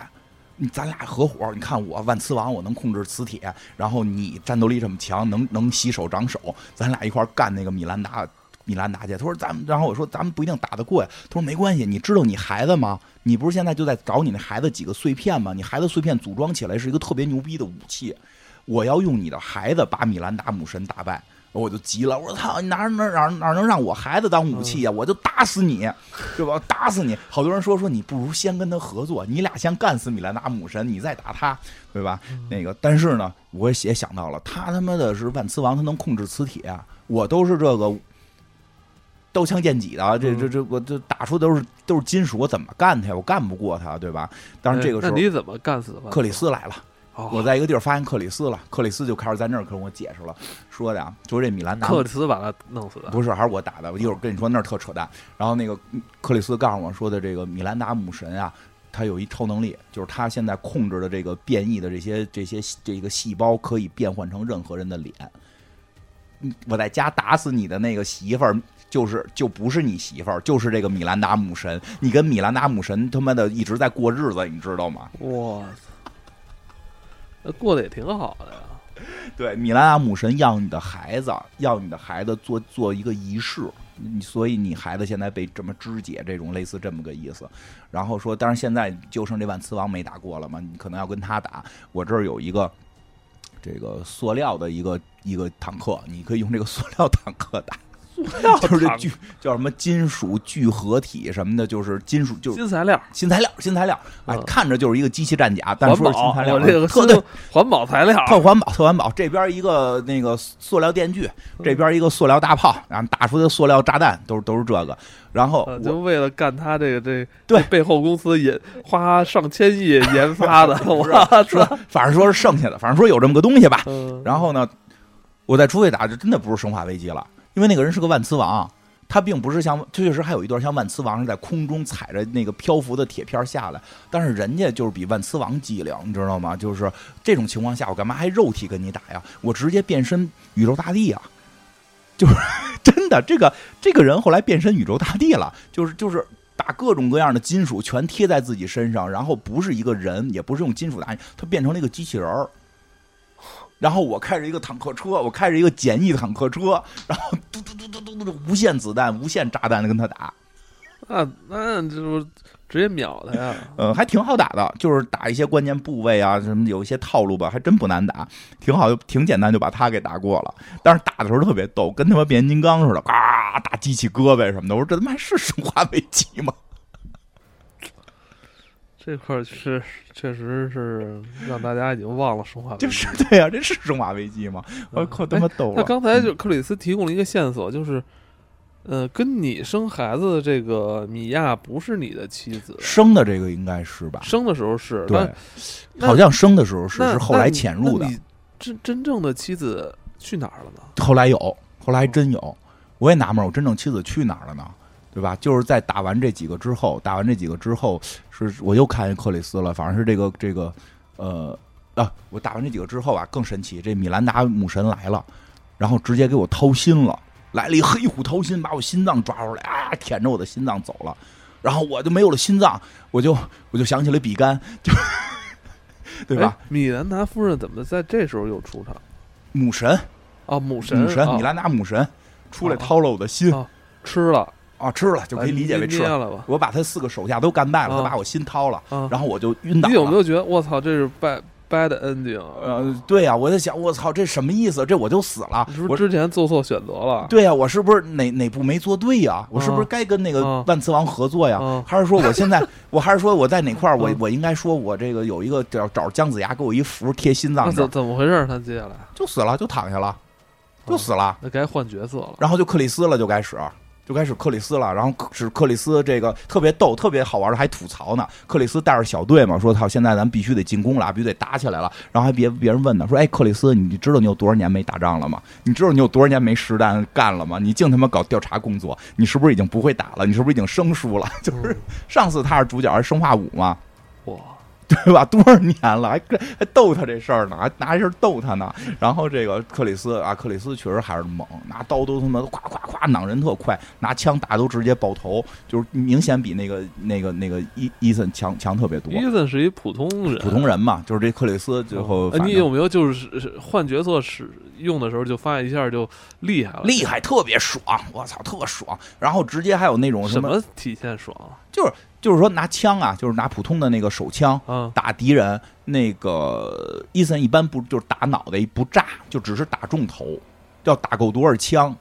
咱俩合伙，你看我万磁王，我能控制磁铁，然后你战斗力这么强，能能洗手长手，咱俩一块干那个米兰达，米兰达去。他说咱们，然后我说咱们不一定打得过呀。他说没关系，你知道你孩子吗？你不是现在就在找你那孩子几个碎片吗？你孩子碎片组装起来是一个特别牛逼的武器，我要用你的孩子把米兰达母神打败。我就急了，我说操，你哪哪哪哪能让我孩子当武器呀？我就打死你，对吧？打死你！好多人说说你不如先跟他合作，你俩先干死米兰达母神，你再打他，对吧？那个，但是呢，我也想到了，他他妈的是万磁王，他能控制磁铁，我都是这个刀枪剑戟的，这这这，我这打出都是都是金属，我怎么干他？我干不过他，对吧？但是这个时候，那你怎么干死的？克里斯来了。我在一个地儿发现克里斯了，克里斯就开始在那儿跟我解释了，说的啊，就是这米兰达克里斯把他弄死的，不是，还是我打的。我一会儿跟你说那儿特扯淡。然后那个克里斯告诉我说的，这个米兰达母神啊，他有一超能力，就是他现在控制的这个变异的这些这些这个细胞可以变换成任何人的脸。我在家打死你的那个媳妇儿，就是就不是你媳妇儿，就是这个米兰达母神。你跟米兰达母神他妈的一直在过日子，你知道吗？哇！那过得也挺好的呀。对，米兰达母神要你的孩子，要你的孩子做做一个仪式，所以你孩子现在被这么肢解，这种类似这么个意思。然后说，当然现在就剩这万磁王没打过了嘛，你可能要跟他打。我这儿有一个这个塑料的一个一个坦克，你可以用这个塑料坦克打。就是这聚叫什么金属聚合体什么的，就是金属就是新材料，新材料，新材料，哎，看着就是一个机器战甲，但说是新材料，这个特对环保材料，特环保，特环保。这边一个那个塑料电锯，这边一个塑料大炮，然后打出的塑料炸弹都是都是这个。然后就为了干他这个这对背后公司也花上千亿研 发的，我说反正说是剩下的，反正说有这么个东西吧。然后呢，我再出去打，就真的不是生化危机了。因为那个人是个万磁王，他并不是像确实还有一段像万磁王是在空中踩着那个漂浮的铁片下来，但是人家就是比万磁王机灵，你知道吗？就是这种情况下，我干嘛还肉体跟你打呀？我直接变身宇宙大帝啊！就是真的，这个这个人后来变身宇宙大帝了，就是就是把各种各样的金属全贴在自己身上，然后不是一个人，也不是用金属打，他变成了一个机器人儿。然后我开着一个坦克车，我开着一个简易坦克车，然后嘟嘟嘟嘟嘟嘟，无限子弹、无限炸弹的跟他打，啊，那就直接秒他呀！呃，还挺好打的，就是打一些关键部位啊，什么有一些套路吧，还真不难打，挺好，挺简单，就把他给打过了。但是打的时候特别逗，跟他妈变形金刚似的，嘎打机器胳膊什么的。我说这他妈是生化危机吗？这块是确实是让大家已经忘了生化危机，就是对呀，这是生化危机吗？我靠他妈逗了。他刚才就克里斯提供了一个线索，就是，呃，跟你生孩子的这个米娅不是你的妻子，生的这个应该是吧？生的时候是，对，好像生的时候是，是后来潜入的。真真正的妻子去哪儿了呢？后来有，后来还真有，我也纳闷，我真正妻子去哪儿了呢？对吧？就是在打完这几个之后，打完这几个之后，是我又看见克里斯了。反正是这个这个，呃啊，我打完这几个之后啊，更神奇，这米兰达母神来了，然后直接给我掏心了，来了一黑虎掏心，把我心脏抓出来，啊，舔着我的心脏走了，然后我就没有了心脏，我就我就想起了比干，就 对吧？米兰达夫人怎么在这时候又出场？母神啊，母神，母神，米兰达母神出来掏了我的心，吃了。啊，吃了就可以理解为吃了吧。我把他四个手下都干败了，他把我心掏了，然后我就晕倒。你有没有觉得我操，这是拜 bad ending。呃，对呀，我在想，我操，这什么意思？这我就死了？是不是之前做错选择了？对呀，我是不是哪哪步没做对呀？我是不是该跟那个万磁王合作呀？还是说我现在，我还是说我在哪块儿？我我应该说我这个有一个找找姜子牙给我一符贴心脏怎怎么回事？他接下来就死了，就躺下了，就死了。那该换角色了。然后就克里斯了，就开始。就开始克里斯了，然后是克里斯这个特别逗、特别好玩的，还吐槽呢。克里斯带着小队嘛，说：“操，现在咱必须得进攻了，必须得打起来了。”然后还别别人问呢，说：“哎，克里斯，你知道你有多少年没打仗了吗？你知道你有多少年没实战干了吗？你净他妈搞调查工作，你是不是已经不会打了？你是不是已经生疏了？就是上次他是主角，是生化五嘛？哇！”对吧？多少年了，还还逗他这事儿呢，还拿这事儿逗他呢。然后这个克里斯啊，克里斯确实还是猛，拿刀都他妈夸夸夸攮人特快，拿枪打都直接爆头，就是明显比那个那个那个伊伊森强强特别多。伊森是一普通人，普通人嘛，就是这克里斯最后。你有没有就是换角色使用的时候就发现一下就厉害了？厉害，特别爽！我操，特爽！然后直接还有那种什么体现爽？就是。就是说拿枪啊，就是拿普通的那个手枪打敌人。那个伊森一般不就是打脑袋不炸，就只是打中头，要打够多少枪，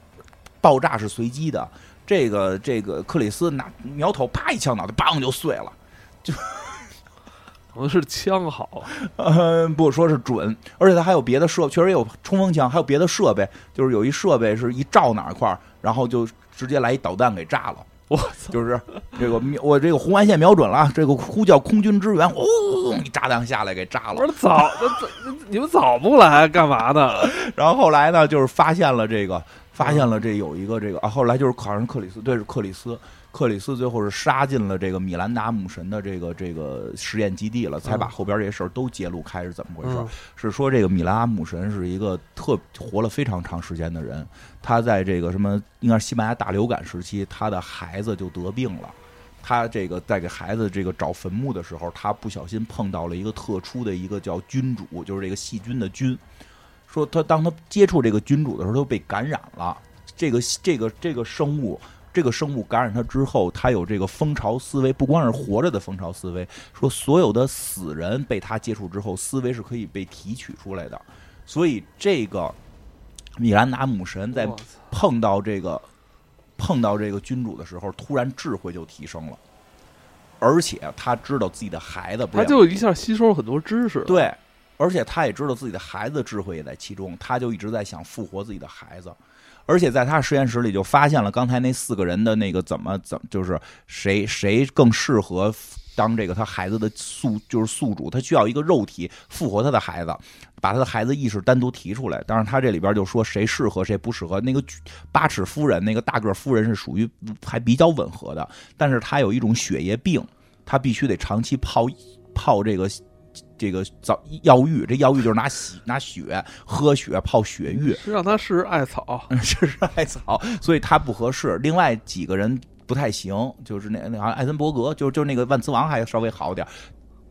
爆炸是随机的。这个这个克里斯拿苗头啪一枪，脑袋梆就碎了。就可能是枪好，呃，不说是准，而且他还有别的设，确实有冲锋枪，还有别的设备，就是有一设备是一照哪块儿，然后就直接来一导弹给炸了。我操！就是这个我这个红外线瞄准了，这个呼叫空军支援，轰！一炸弹下来给炸了。我说早，你们早不来干嘛呢？然后后来呢，就是发现了这个，发现了这有一个这个啊，后来就是考上克里斯，对，是克里斯。克里斯最后是杀进了这个米兰达姆神的这个这个实验基地了，才把后边这些事儿都揭露开是怎么回事？是说这个米兰达姆神是一个特活了非常长时间的人，他在这个什么应该是西班牙大流感时期，他的孩子就得病了，他这个在给孩子这个找坟墓的时候，他不小心碰到了一个特殊的一个叫菌主，就是这个细菌的菌，说他当他接触这个菌主的时候，他被感染了，这个这个这个生物。这个生物感染他之后，他有这个蜂巢思维，不光是活着的蜂巢思维。说所有的死人被他接触之后，思维是可以被提取出来的。所以这个米兰达母神在碰到这个碰到这个君主的时候，突然智慧就提升了，而且他知道自己的孩子，他就一下吸收了很多知识。对，而且他也知道自己的孩子智慧也在其中，他就一直在想复活自己的孩子。而且在他实验室里就发现了刚才那四个人的那个怎么怎么就是谁谁更适合当这个他孩子的宿就是宿主，他需要一个肉体复活他的孩子，把他的孩子意识单独提出来。当然他这里边就说谁适合谁不适合。那个八尺夫人那个大个夫人是属于还比较吻合的，但是他有一种血液病，他必须得长期泡泡这个。这个早药浴，这药浴就是拿血拿血喝血泡血浴，是让他试试艾草，试试艾草，所以他不合适。另外几个人不太行，就是那那好像艾森伯格，就就那个万磁王还稍微好点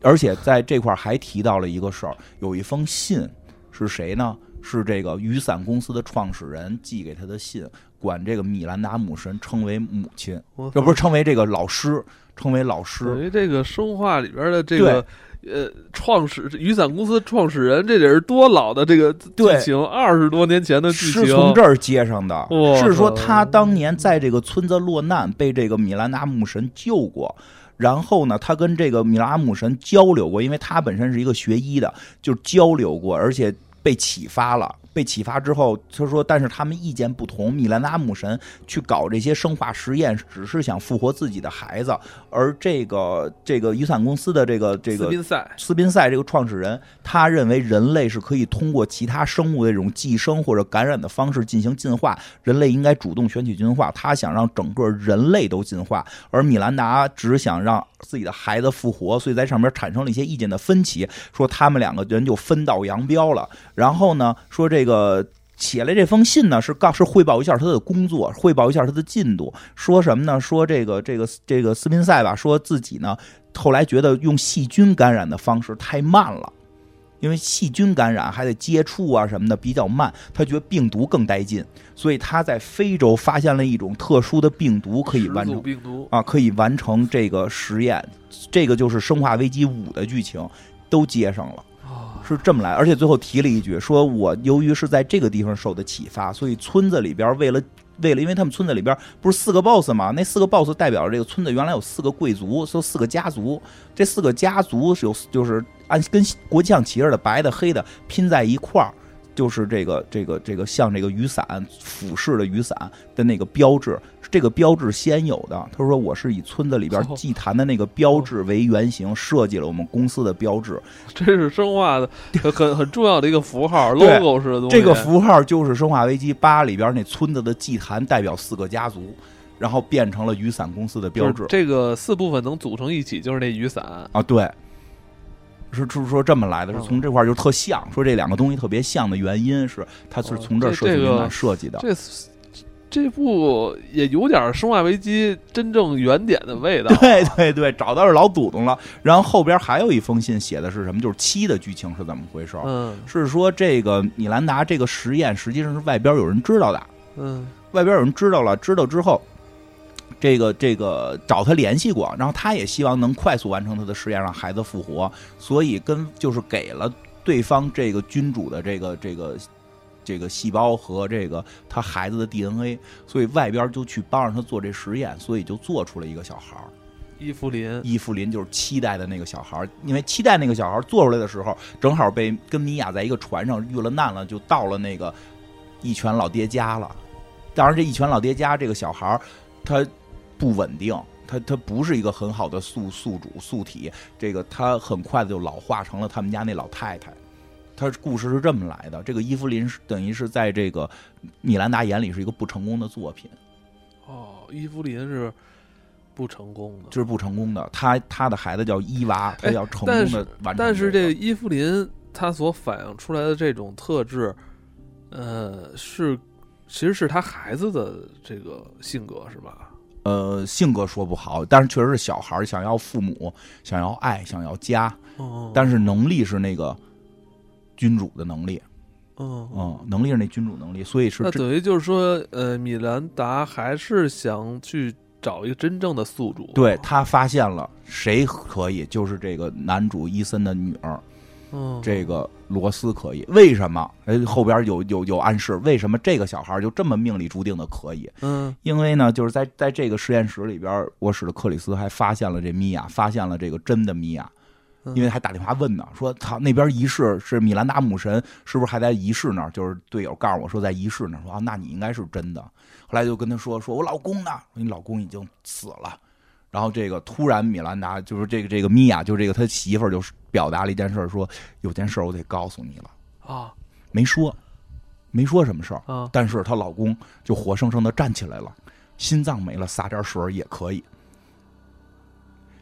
而且在这块还提到了一个事儿，有一封信是谁呢？是这个雨伞公司的创始人寄给他的信，管这个米兰达姆神称为母亲，这不是称为这个老师，称为老师。这个生化里边的这个。呃，创始雨伞公司创始人，这得是多老的这个剧情，二十多年前的剧情，是从这儿接上的。是说他当年在这个村子落难，被这个米兰达姆神救过，然后呢，他跟这个米拉姆神交流过，因为他本身是一个学医的，就交流过，而且被启发了。被启发之后，他说：“但是他们意见不同。米兰达姆神去搞这些生化实验，只是想复活自己的孩子。而这个这个雨伞公司的这个这个斯宾塞斯宾塞这个创始人，他认为人类是可以通过其他生物的这种寄生或者感染的方式进行进化。人类应该主动选取进化。他想让整个人类都进化，而米兰达只想让自己的孩子复活。所以在上面产生了一些意见的分歧，说他们两个人就分道扬镳了。然后呢，说这。”这个写来这封信呢，是告是汇报一下他的工作，汇报一下他的进度。说什么呢？说这个这个这个斯宾塞吧，说自己呢后来觉得用细菌感染的方式太慢了，因为细菌感染还得接触啊什么的比较慢，他觉得病毒更带劲，所以他在非洲发现了一种特殊的病毒，可以完成病毒啊，可以完成这个实验。这个就是《生化危机五》的剧情，都接上了。是这么来。而且最后提了一句，说我由于是在这个地方受的启发，所以村子里边为了为了，因为他们村子里边不是四个 boss 吗？那四个 boss 代表着这个村子原来有四个贵族，说四个家族，这四个家族是有就是按跟国际象旗似的，白的黑的拼在一块儿。就是这个这个这个像这个雨伞俯视的雨伞的那个标志，这个标志先有的。他说我是以村子里边祭坛的那个标志为原型设计了我们公司的标志。这是生化的很 很重要的一个符号，logo 式的东西。这个符号就是《生化危机八》里边那村子的祭坛，代表四个家族，然后变成了雨伞公司的标志。这个四部分能组成一起，就是那雨伞啊，对。是是说这么来的，是从这块就特像，说这两个东西特别像的原因是，它是从这设计来设计的。这这部也有点《生化危机》真正原点的味道。对对对，找到是老祖宗了。然后后边还有一封信，写的是什么？就是七的剧情是怎么回事？嗯，是说这个米兰达这个实验实际上是外边有人知道的。嗯，外边有人知道了，知道之后。这个这个找他联系过，然后他也希望能快速完成他的实验，让孩子复活，所以跟就是给了对方这个君主的这个这个这个细胞和这个他孩子的 DNA，所以外边就去帮着他做这实验，所以就做出了一个小孩儿伊芙琳，伊芙琳就是期待的那个小孩儿因为期待那个小孩儿做出来的时候，正好被跟米娅在一个船上遇了难了，就到了那个一拳老爹家了。当然，这一拳老爹家这个小孩儿他。不稳定，他他不是一个很好的宿宿主宿体，这个他很快的就老化成了他们家那老太太。他故事是这么来的，这个伊芙琳是等于是在这个米兰达眼里是一个不成功的作品。哦，伊芙琳是不成功的，就是不成功的。他他的孩子叫伊娃，他要成功的完成。但是这个伊芙琳他所反映出来的这种特质，呃，是其实是他孩子的这个性格是吧？呃，性格说不好，但是确实是小孩想要父母，想要爱，想要家。但是能力是那个君主的能力。嗯嗯，能力是那君主能力，所以是。那等于就是说，呃，米兰达还是想去找一个真正的宿主。对他发现了谁可以，就是这个男主伊森的女儿。这个罗斯可以，为什么？哎，后边有有有暗示，为什么这个小孩就这么命里注定的可以？嗯，因为呢，就是在在这个实验室里边，我使的克里斯还发现了这米娅，发现了这个真的米娅，因为还打电话问呢，说他那边仪式是米兰达母神，是不是还在仪式那儿？就是队友告诉我说在仪式那儿，说啊，那你应该是真的。后来就跟他说，说我老公呢？你老公已经死了。然后这个突然米兰达就是这个这个米娅，就这个他媳妇儿就表达了一件事，说有件事我得告诉你了啊，没说，没说什么事儿啊，但是她老公就活生生的站起来了，心脏没了，撒点水也可以。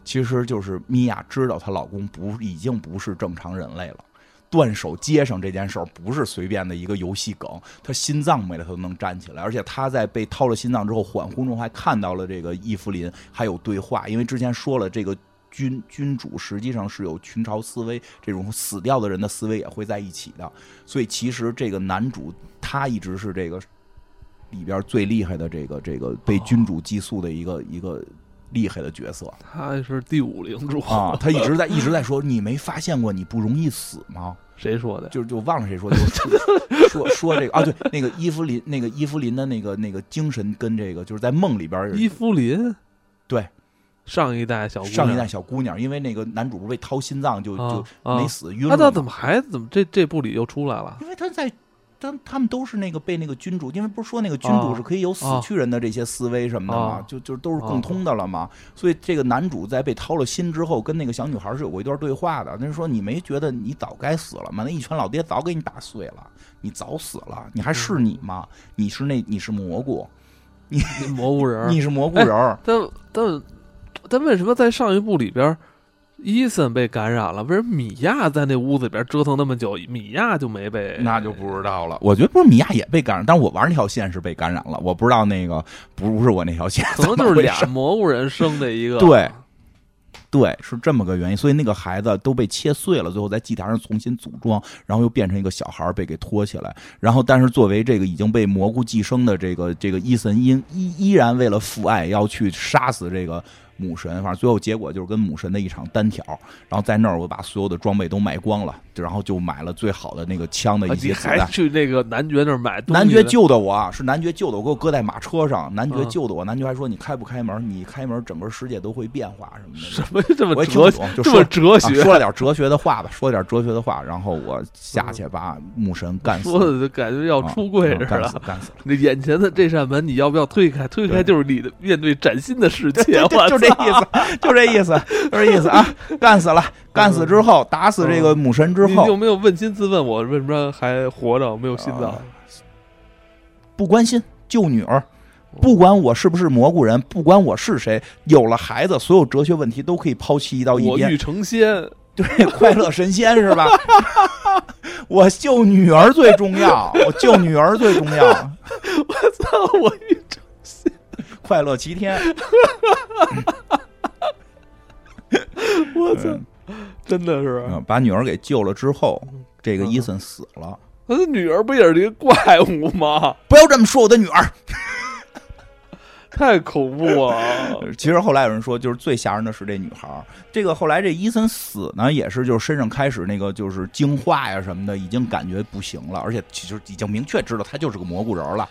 其实就是米娅知道她老公不已经不是正常人类了。断手接上这件事儿不是随便的一个游戏梗，他心脏没了他都能站起来，而且他在被掏了心脏之后恍惚中还看到了这个伊芙琳，还有对话，因为之前说了这个君君主实际上是有群嘲思维，这种死掉的人的思维也会在一起的，所以其实这个男主他一直是这个里边最厉害的这个这个被君主寄宿的一个一个。厉害的角色，他是第五领主啊！他一直在一直在说：“你没发现过你不容易死吗？”谁说的？就就忘了谁说的。说说这个啊，对，那个伊芙琳，那个伊芙琳的那个那个精神跟这个就是在梦里边。伊芙琳，对，上一代小上一代小姑娘，因为那个男主不被掏心脏就就没死晕了。那怎么还怎么这这部里又出来了？因为他在。但他们都是那个被那个君主，因为不是说那个君主是可以有死去人的这些思维什么的嘛，就就都是共通的了嘛。所以这个男主在被掏了心之后，跟那个小女孩是有过一段对话的。那说你没觉得你早该死了吗？那一拳老爹早给你打碎了，你早死了，你还是你吗？你是那你是蘑菇，你蘑菇人，你是蘑菇人。但但但为什么在上一部里边？伊森被感染了，为什么米娅在那屋子里边折腾那么久，米娅就没被？那就不知道了。我觉得不是米娅也被感染，但是我玩那条线是被感染了，我不知道那个不是我那条线，可能就是俩蘑菇人生的一个。对，对，是这么个原因。所以那个孩子都被切碎了，最后在祭坛上重新组装，然后又变成一个小孩被给拖起来。然后，但是作为这个已经被蘑菇寄生的这个这个伊森，因依依然为了父爱要去杀死这个。母神，反正最后结果就是跟母神的一场单挑。然后在那儿，我把所有的装备都买光了，然后就买了最好的那个枪的一些子弹。去那个男爵那儿买？男爵救的我，是男爵救的我，给我搁在马车上。男爵救的我，男爵还说：“你开不开门？你开门，整个世界都会变化什么的。”什么这么哲学？这么哲学？说了点哲学的话吧，说了点哲学的话，然后我下去把母神干死。说的感觉要出柜似的，干死，干死。那眼前的这扇门，你要不要推开？推开就是你的面对崭新的世界。就这意思，就这意思，就这意思啊！干死了，干死之后，打死这个母神之后，你有没有问心自问，我为什么还活着？没有心脏？不关心，救女儿，不管我是不是蘑菇人，不管我是谁，有了孩子，所有哲学问题都可以抛弃到一边。我欲成仙，对，快乐神仙是吧？我救女儿最重要，我救女儿最重要。我操！我欲成仙。快乐齐天，我操！真的是把女儿给救了之后，这个伊森死了。他的女儿不也是一个怪物吗？不要这么说我的女儿，太恐怖了。其实后来有人说，就是最吓人的是这女孩。这个后来这伊森死呢，也是就是身上开始那个就是精化呀什么的，已经感觉不行了，而且其实已经明确知道他就是个蘑菇人了。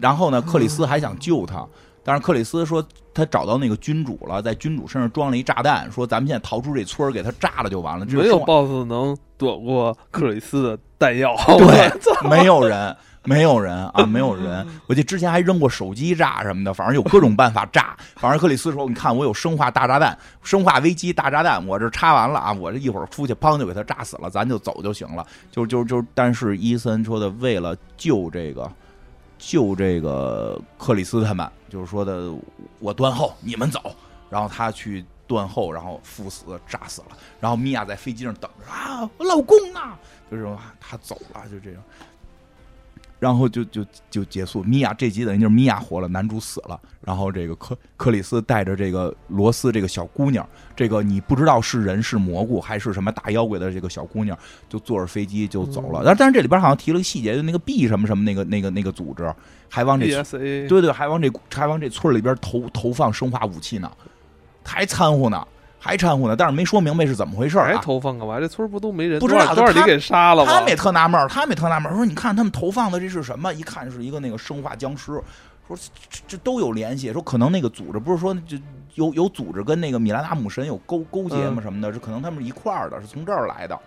然后呢，克里斯还想救他。但是克里斯说，他找到那个君主了，在君主身上装了一炸弹，说咱们现在逃出这村儿，给他炸了就完了。没有 BOSS 能躲过克里斯的弹药，对，没有人，没有人啊，没有人。我记得之前还扔过手机炸什么的，反正有各种办法炸。反正克里斯说：“你看，我有生化大炸弹，生化危机大炸弹，我这插完了啊，我这一会儿出去，砰就给他炸死了，咱就走就行了。”就就就，但是伊森说的，为了救这个。救这个克里斯他们，就是说的我断后，你们走，然后他去断后，然后赴死，炸死了。然后米娅在飞机上等着啊，我老公呢？就是他走了，就这样。然后就就就结束。米娅这集等于就是米娅活了，男主死了。然后这个克克里斯带着这个罗斯这个小姑娘，这个你不知道是人是蘑菇还是什么大妖怪的这个小姑娘，就坐着飞机就走了。但但是这里边好像提了个细节，就那个 B 什么什么那个那个那个组织还往这对对还往这还往这村里边投投放生化武器呢，还掺和呢。还掺和呢，但是没说明白是怎么回事儿还投放干嘛？这村不都没人？不知道多少你给杀了吗？他们也特纳闷他们也特纳闷说：“你看他们投放的这是什么？一看是一个那个生化僵尸。说这这都有联系。说可能那个组织不是说就有有组织跟那个米兰达姆神有勾勾结吗？什么的？是可能他们是一块儿的，是从这儿来的。”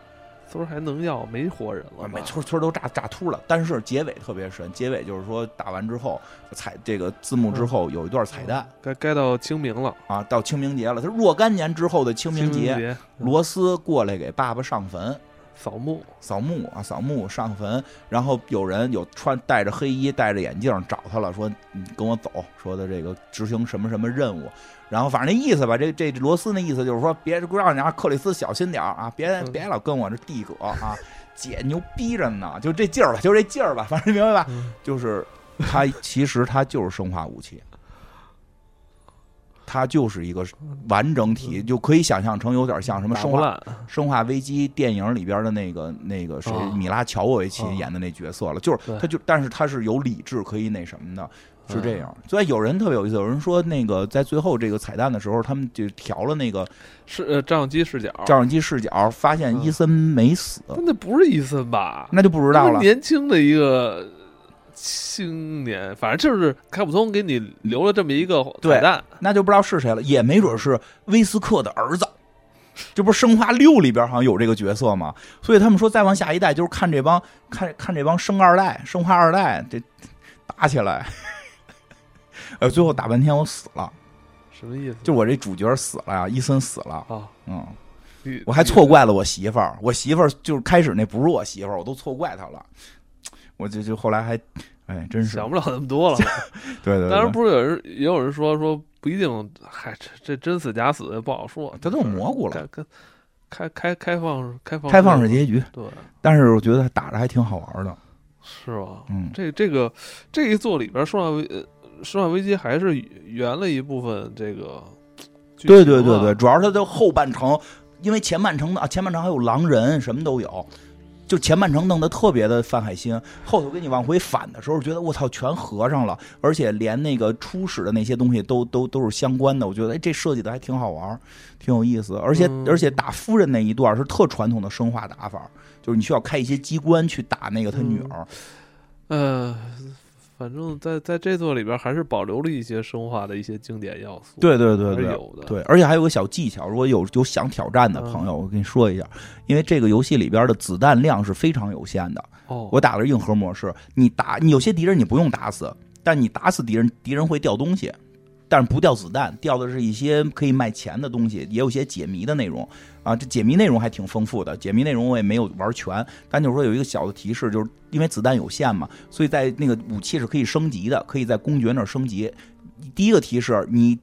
村还能要没活人了，没村村都炸炸秃了。但是结尾特别神，结尾就是说打完之后彩这个字幕之后有一段彩蛋，该该到清明了啊，到清明节了。他若干年之后的清明节，罗斯过来给爸爸上坟。扫墓，扫墓啊，扫墓上坟，然后有人有穿戴着黑衣、戴着眼镜找他了，说你跟我走，说的这个执行什么什么任务，然后反正那意思吧，这这罗斯那意思就是说，别让你家克里斯小心点啊，别别老跟我这递葛啊，姐牛逼着呢，就这劲儿吧，就这劲儿吧，反正明白吧，就是他其实他就是生化武器。它就是一个完整体，就可以想象成有点像什么生化生化危机电影里边的那个那个谁米拉乔沃维奇演的那角色了，就是他就但是他是有理智可以那什么的，是这样。所以有人特别有意思，有人说那个在最后这个彩蛋的时候，他们就调了那个是呃照相机视角，照相机视角发现伊森没死，那不是伊森吧？那就不知道了，年轻的一个。青年，反正就是开普通给你留了这么一个彩蛋，那就不知道是谁了，也没准是威斯克的儿子。这不是《生化六》里边好像有这个角色吗？所以他们说再往下一代就是看这帮看看这帮生二代、生化二代这打起来。呃，最后打半天我死了，什么意思？就我这主角死了呀，伊森死了啊，嗯，我还错怪了我媳妇儿，我媳妇儿就是开始那不是我媳妇儿，我都错怪她了。我就就后来还，哎，真是想不了那么多了。对对，当然不是有人也有人说说不一定，嗨，这这真死假死不好说。这都蘑菇了，跟开开开放开放开放式结局。对，但是我觉得打着还挺好玩的，是吧？嗯，这这个这一座里边《生化危呃生化危机》还是圆了一部分这个。对对对对，主要是它的后半程，因为前半程的啊，前半程还有狼人，什么都有。就前半程弄得特别的范海辛，后头给你往回反的时候，觉得我操全合上了，而且连那个初始的那些东西都都都是相关的。我觉得哎，这设计的还挺好玩，挺有意思。而且而且打夫人那一段是特传统的生化打法，就是你需要开一些机关去打那个他女儿。呃。反正，在在这座里边，还是保留了一些生化的一些经典要素。对对对对，有的。对，而且还有个小技巧，如果有有想挑战的朋友，我跟你说一下，因为这个游戏里边的子弹量是非常有限的。哦。我打的是硬核模式，你打你有些敌人你不用打死，但你打死敌人，敌人会掉东西。但是不掉子弹，掉的是一些可以卖钱的东西，也有些解谜的内容啊。这解谜内容还挺丰富的，解谜内容我也没有玩全，但就是说有一个小的提示，就是因为子弹有限嘛，所以在那个武器是可以升级的，可以在公爵那儿升级。第一个提示你。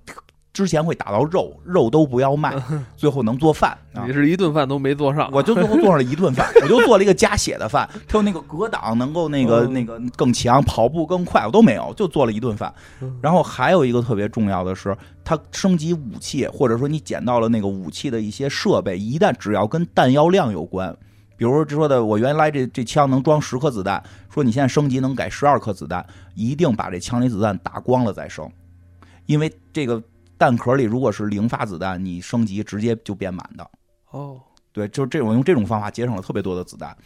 之前会打到肉，肉都不要卖，最后能做饭。你是一顿饭都没做上，我就最后做上了一顿饭，我就做了一个加血的饭。它有那个格挡能够那个那个更强，跑步更快，我都没有，就做了一顿饭。然后还有一个特别重要的是，它升级武器，或者说你捡到了那个武器的一些设备，一旦只要跟弹药量有关，比如说说的我原来这这枪能装十颗子弹，说你现在升级能改十二颗子弹，一定把这枪里子弹打光了再升，因为这个。弹壳里如果是零发子弹，你升级直接就变满的。哦，对，就这种用这种方法节省了特别多的子弹。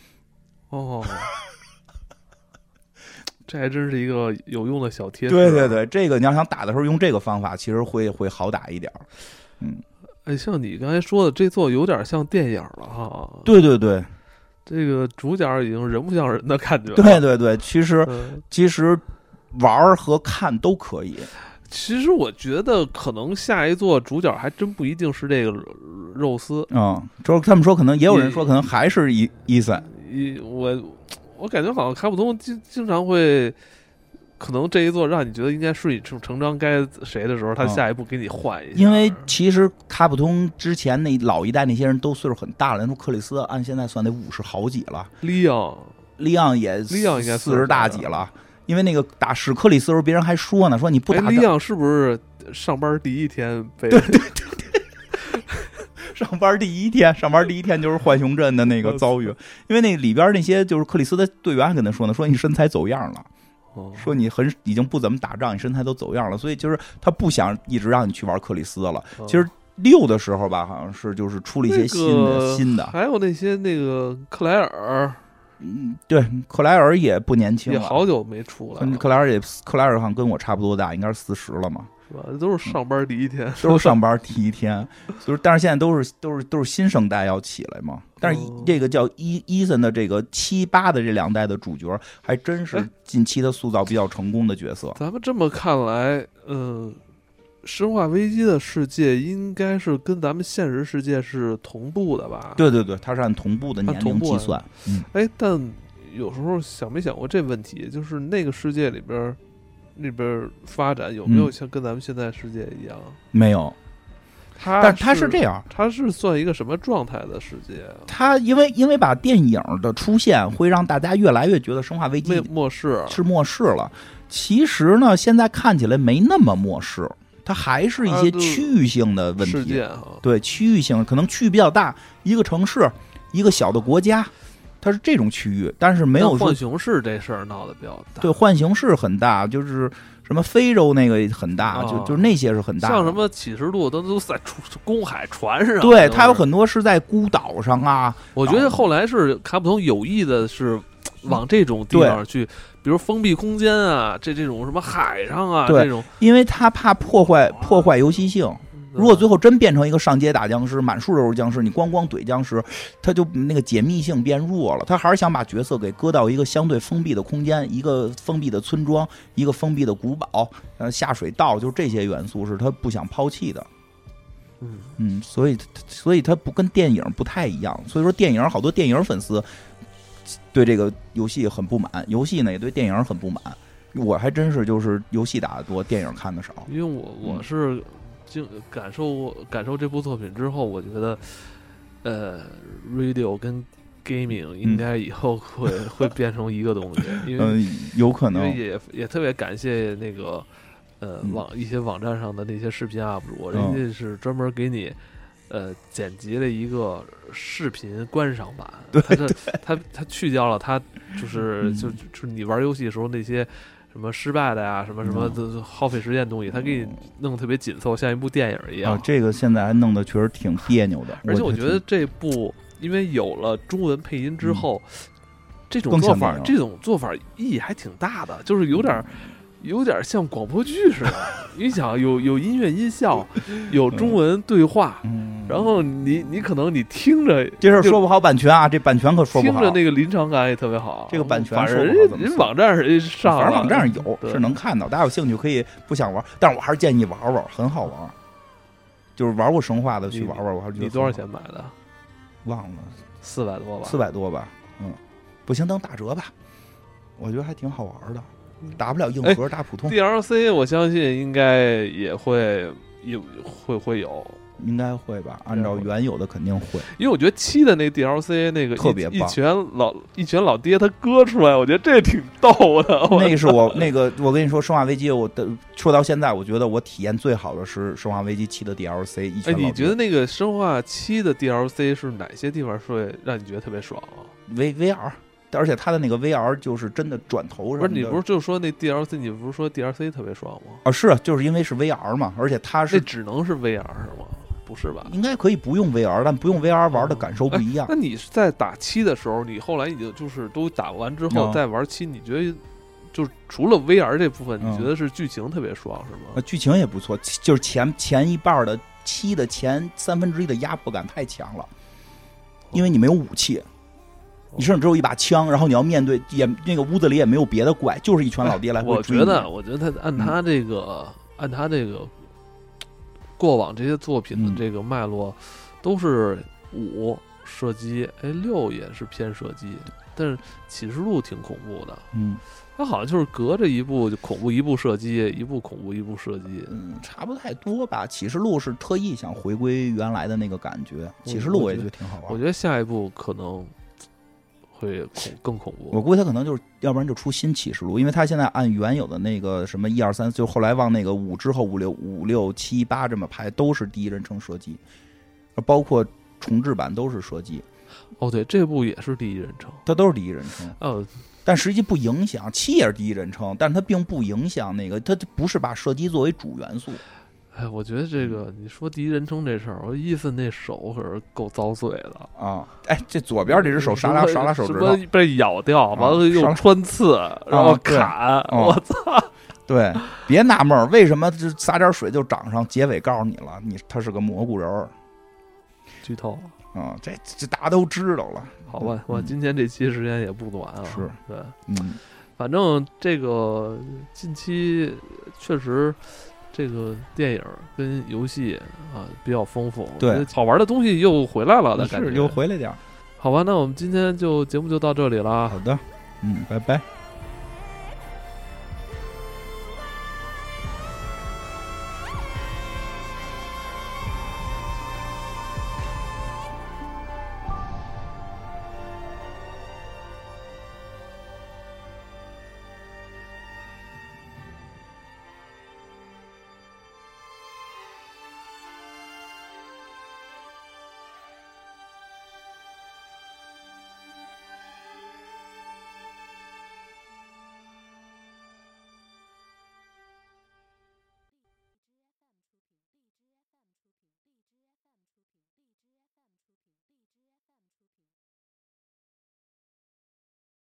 哦，这还真是一个有用的小贴士。对对对，这个你要想打的时候用这个方法，其实会会好打一点。嗯，哎，像你刚才说的，这座有点像电影了哈。对对对，这个主角已经人不像人的感觉。对对对，其实其实玩和看都可以。其实我觉得，可能下一座主角还真不一定是这个肉丝啊。就是他们说，可能也有人说，可能还是伊伊森。伊我我感觉好像卡普通经经常会，可能这一座让你觉得应该顺理成成章该谁的时候，他下一步给你换一下。因为其实卡普通之前那老一代那些人都岁数很大了，那克里斯按现在算得五十好几了，利昂利昂也利昂应该四十大几了。因为那个打史克里斯时候，别人还说呢，说你不打。李想是不是上班第一天被？对对对，上班第一天，上班第一天就是浣熊镇的那个遭遇。因为那里边那些就是克里斯的队员还跟他说呢，说你身材走样了，说你很已经不怎么打仗，你身材都走样了，所以就是他不想一直让你去玩克里斯了。其实六的时候吧，好像是就是出了一些新的新的，还有那些那个克莱尔。嗯，对，克莱尔也不年轻了，好久没出了。克莱尔也，克莱尔好像跟我差不多大，应该是四十了嘛，是吧？都是上班第一天，都是上班第一天，就是，但是现在都是都是都是新生代要起来嘛。但是这个叫伊伊森的这个七八的这两代的主角，还真是近期的塑造比较成功的角色。咱们这么看来，嗯。生化危机的世界应该是跟咱们现实世界是同步的吧？对对对，它是按同步的年龄计算。哎，但有时候想没想过这问题？就是那个世界里边，那边发展有没有像跟咱们现在世界一样？没有。它但它是这样，它是算一个什么状态的世界？它因为因为把电影的出现会让大家越来越觉得生化危机末世是末世了。其实呢，现在看起来没那么末世。它还是一些区域性的问题，对区域性可能区域比较大，一个城市，一个小的国家，它是这种区域，但是没有浣熊市这事儿闹得比较大。对，浣熊市很大，就是什么非洲那个很大，就就那些是很大。像什么启示录都都在出公海船上，对，它有很多是在孤岛上啊。我觉得后来是卡普通有意的是往这种地方去。比如封闭空间啊，这这种什么海上啊，这种，因为他怕破坏破坏游戏性。如果最后真变成一个上街打僵尸，满树都是僵尸，你咣咣怼僵尸，他就那个解密性变弱了。他还是想把角色给搁到一个相对封闭的空间，一个封闭的村庄，一个封闭的古堡，呃，下水道，就这些元素是他不想抛弃的。嗯嗯，所以所以他不跟电影不太一样。所以说电影好多电影粉丝。对这个游戏很不满，游戏呢也对电影很不满。我还真是就是游戏打的多，电影看的少。因为我我是经感受感受这部作品之后，我觉得，呃，radio 跟 gaming 应该以后会会变成一个东西。因为有可能，也也特别感谢那个呃网一些网站上的那些视频 UP 主，人家是专门给你呃剪辑了一个视频观赏版，对它这它它去掉了它就是嗯 就就是你玩游戏的时候那些。什么失败的呀，什么什么嗯的耗费时间的东西，他给你弄得特别紧凑，像一部电影一样。啊，这个现在还弄得确实挺别扭的，而且我觉得这部因为有了中文配音之后，这种做法这种做法意义还挺大的，就是有点儿有点像广播剧似的。你想有有音乐音效，有中文对话，嗯，然后你你可能你听着这事儿说不好版权啊，这版权可说不好。听着那个临场感也特别好。这个版权反正说不好人网站上上了，反正网站上有，是能看到，大家有兴趣可以不想玩，但是我还是建议玩玩，很好玩。就是玩过生化的去玩玩，我还是觉得你多少钱买的？忘了，四百多吧。四百多吧，嗯，不行，等打折吧，我觉得还挺好玩的，打不了硬哎核，打普通，DLC 我相信应该也会有会会有，应该会吧？按照原有的肯定会。因为我觉得七的那 DLC 那个特别棒一一拳老一拳老爹他割出来，我觉得这挺逗的。那个是我那个，我跟你说，《生化危机》，我的说到现在，我觉得我体验最好的是《生化危机七》的 DLC。一你觉得那个生化七的 DLC 是哪些地方会让你觉得特别爽啊？V VR，而且它的那个 VR 就是真的转头什么的，不是你不是就说那 DLC，你不是说 DLC 特别爽吗？啊？是，就是因为是 VR 嘛，而且它那是只能是 VR 是吗？不是吧？应该可以不用 VR，但不用 VR 玩的感受不一样。那你是在打七的时候，你后来已经就是都打完之后嗯再玩七，你觉得就是除了 VR 这部分，嗯你觉得是剧情特别爽是呃，吗？剧情也不错，就是前前一半的七的前三分之一的压迫感太强了，因为你没有武器，你身上只有一把枪，然后你要面对也那个屋子里也没有别的怪，就是一群老爹来回我。觉得，我觉得他按他这个、按他这个过往这些作品的嗯这个脉络，都是五射击，哎六也是偏射击，但是启示录挺恐怖的，嗯他好像就是隔着一部就恐怖一部射击，一部恐怖一部射击。嗯，差不太多吧。启示录是特意想回归原来的那个感觉，启示录我也觉得挺好玩我。觉得下一步可能会恐更恐怖。我估计他可能就是，要不然就出新启示录，因为他现在按原有的那个什么一二三，就后来往那个五之后五六五六七八这么排，都是第一人称射击，包括重置版都是射击，哦，对，这部也是第一人称。它都是第一人称，哦，但实际不影响。七也是第一人称，但是它并不影响那个，它不是把射击作为主元素。哎，我觉得这个你说第一人称这事儿，我伊森那手可是够遭罪的。啊，哎，这左边这只手啥拉什么杀拉手指什头，被咬掉，完了又穿刺，然后砍，哦我操！对，别纳闷儿，为什么这撒点水就长上？结尾告诉你了，你他是个蘑菇人儿剧透，啊、这这大家都知道了。好吧，我嗯今天这期时间也不短啊。是，对，嗯，反正这个近期确实。这个电影跟游戏啊比较丰富，对好玩的东西又回来了的感觉。是又回来点儿。好吧，那我们今天就节目就到这里了。好的，嗯，拜拜。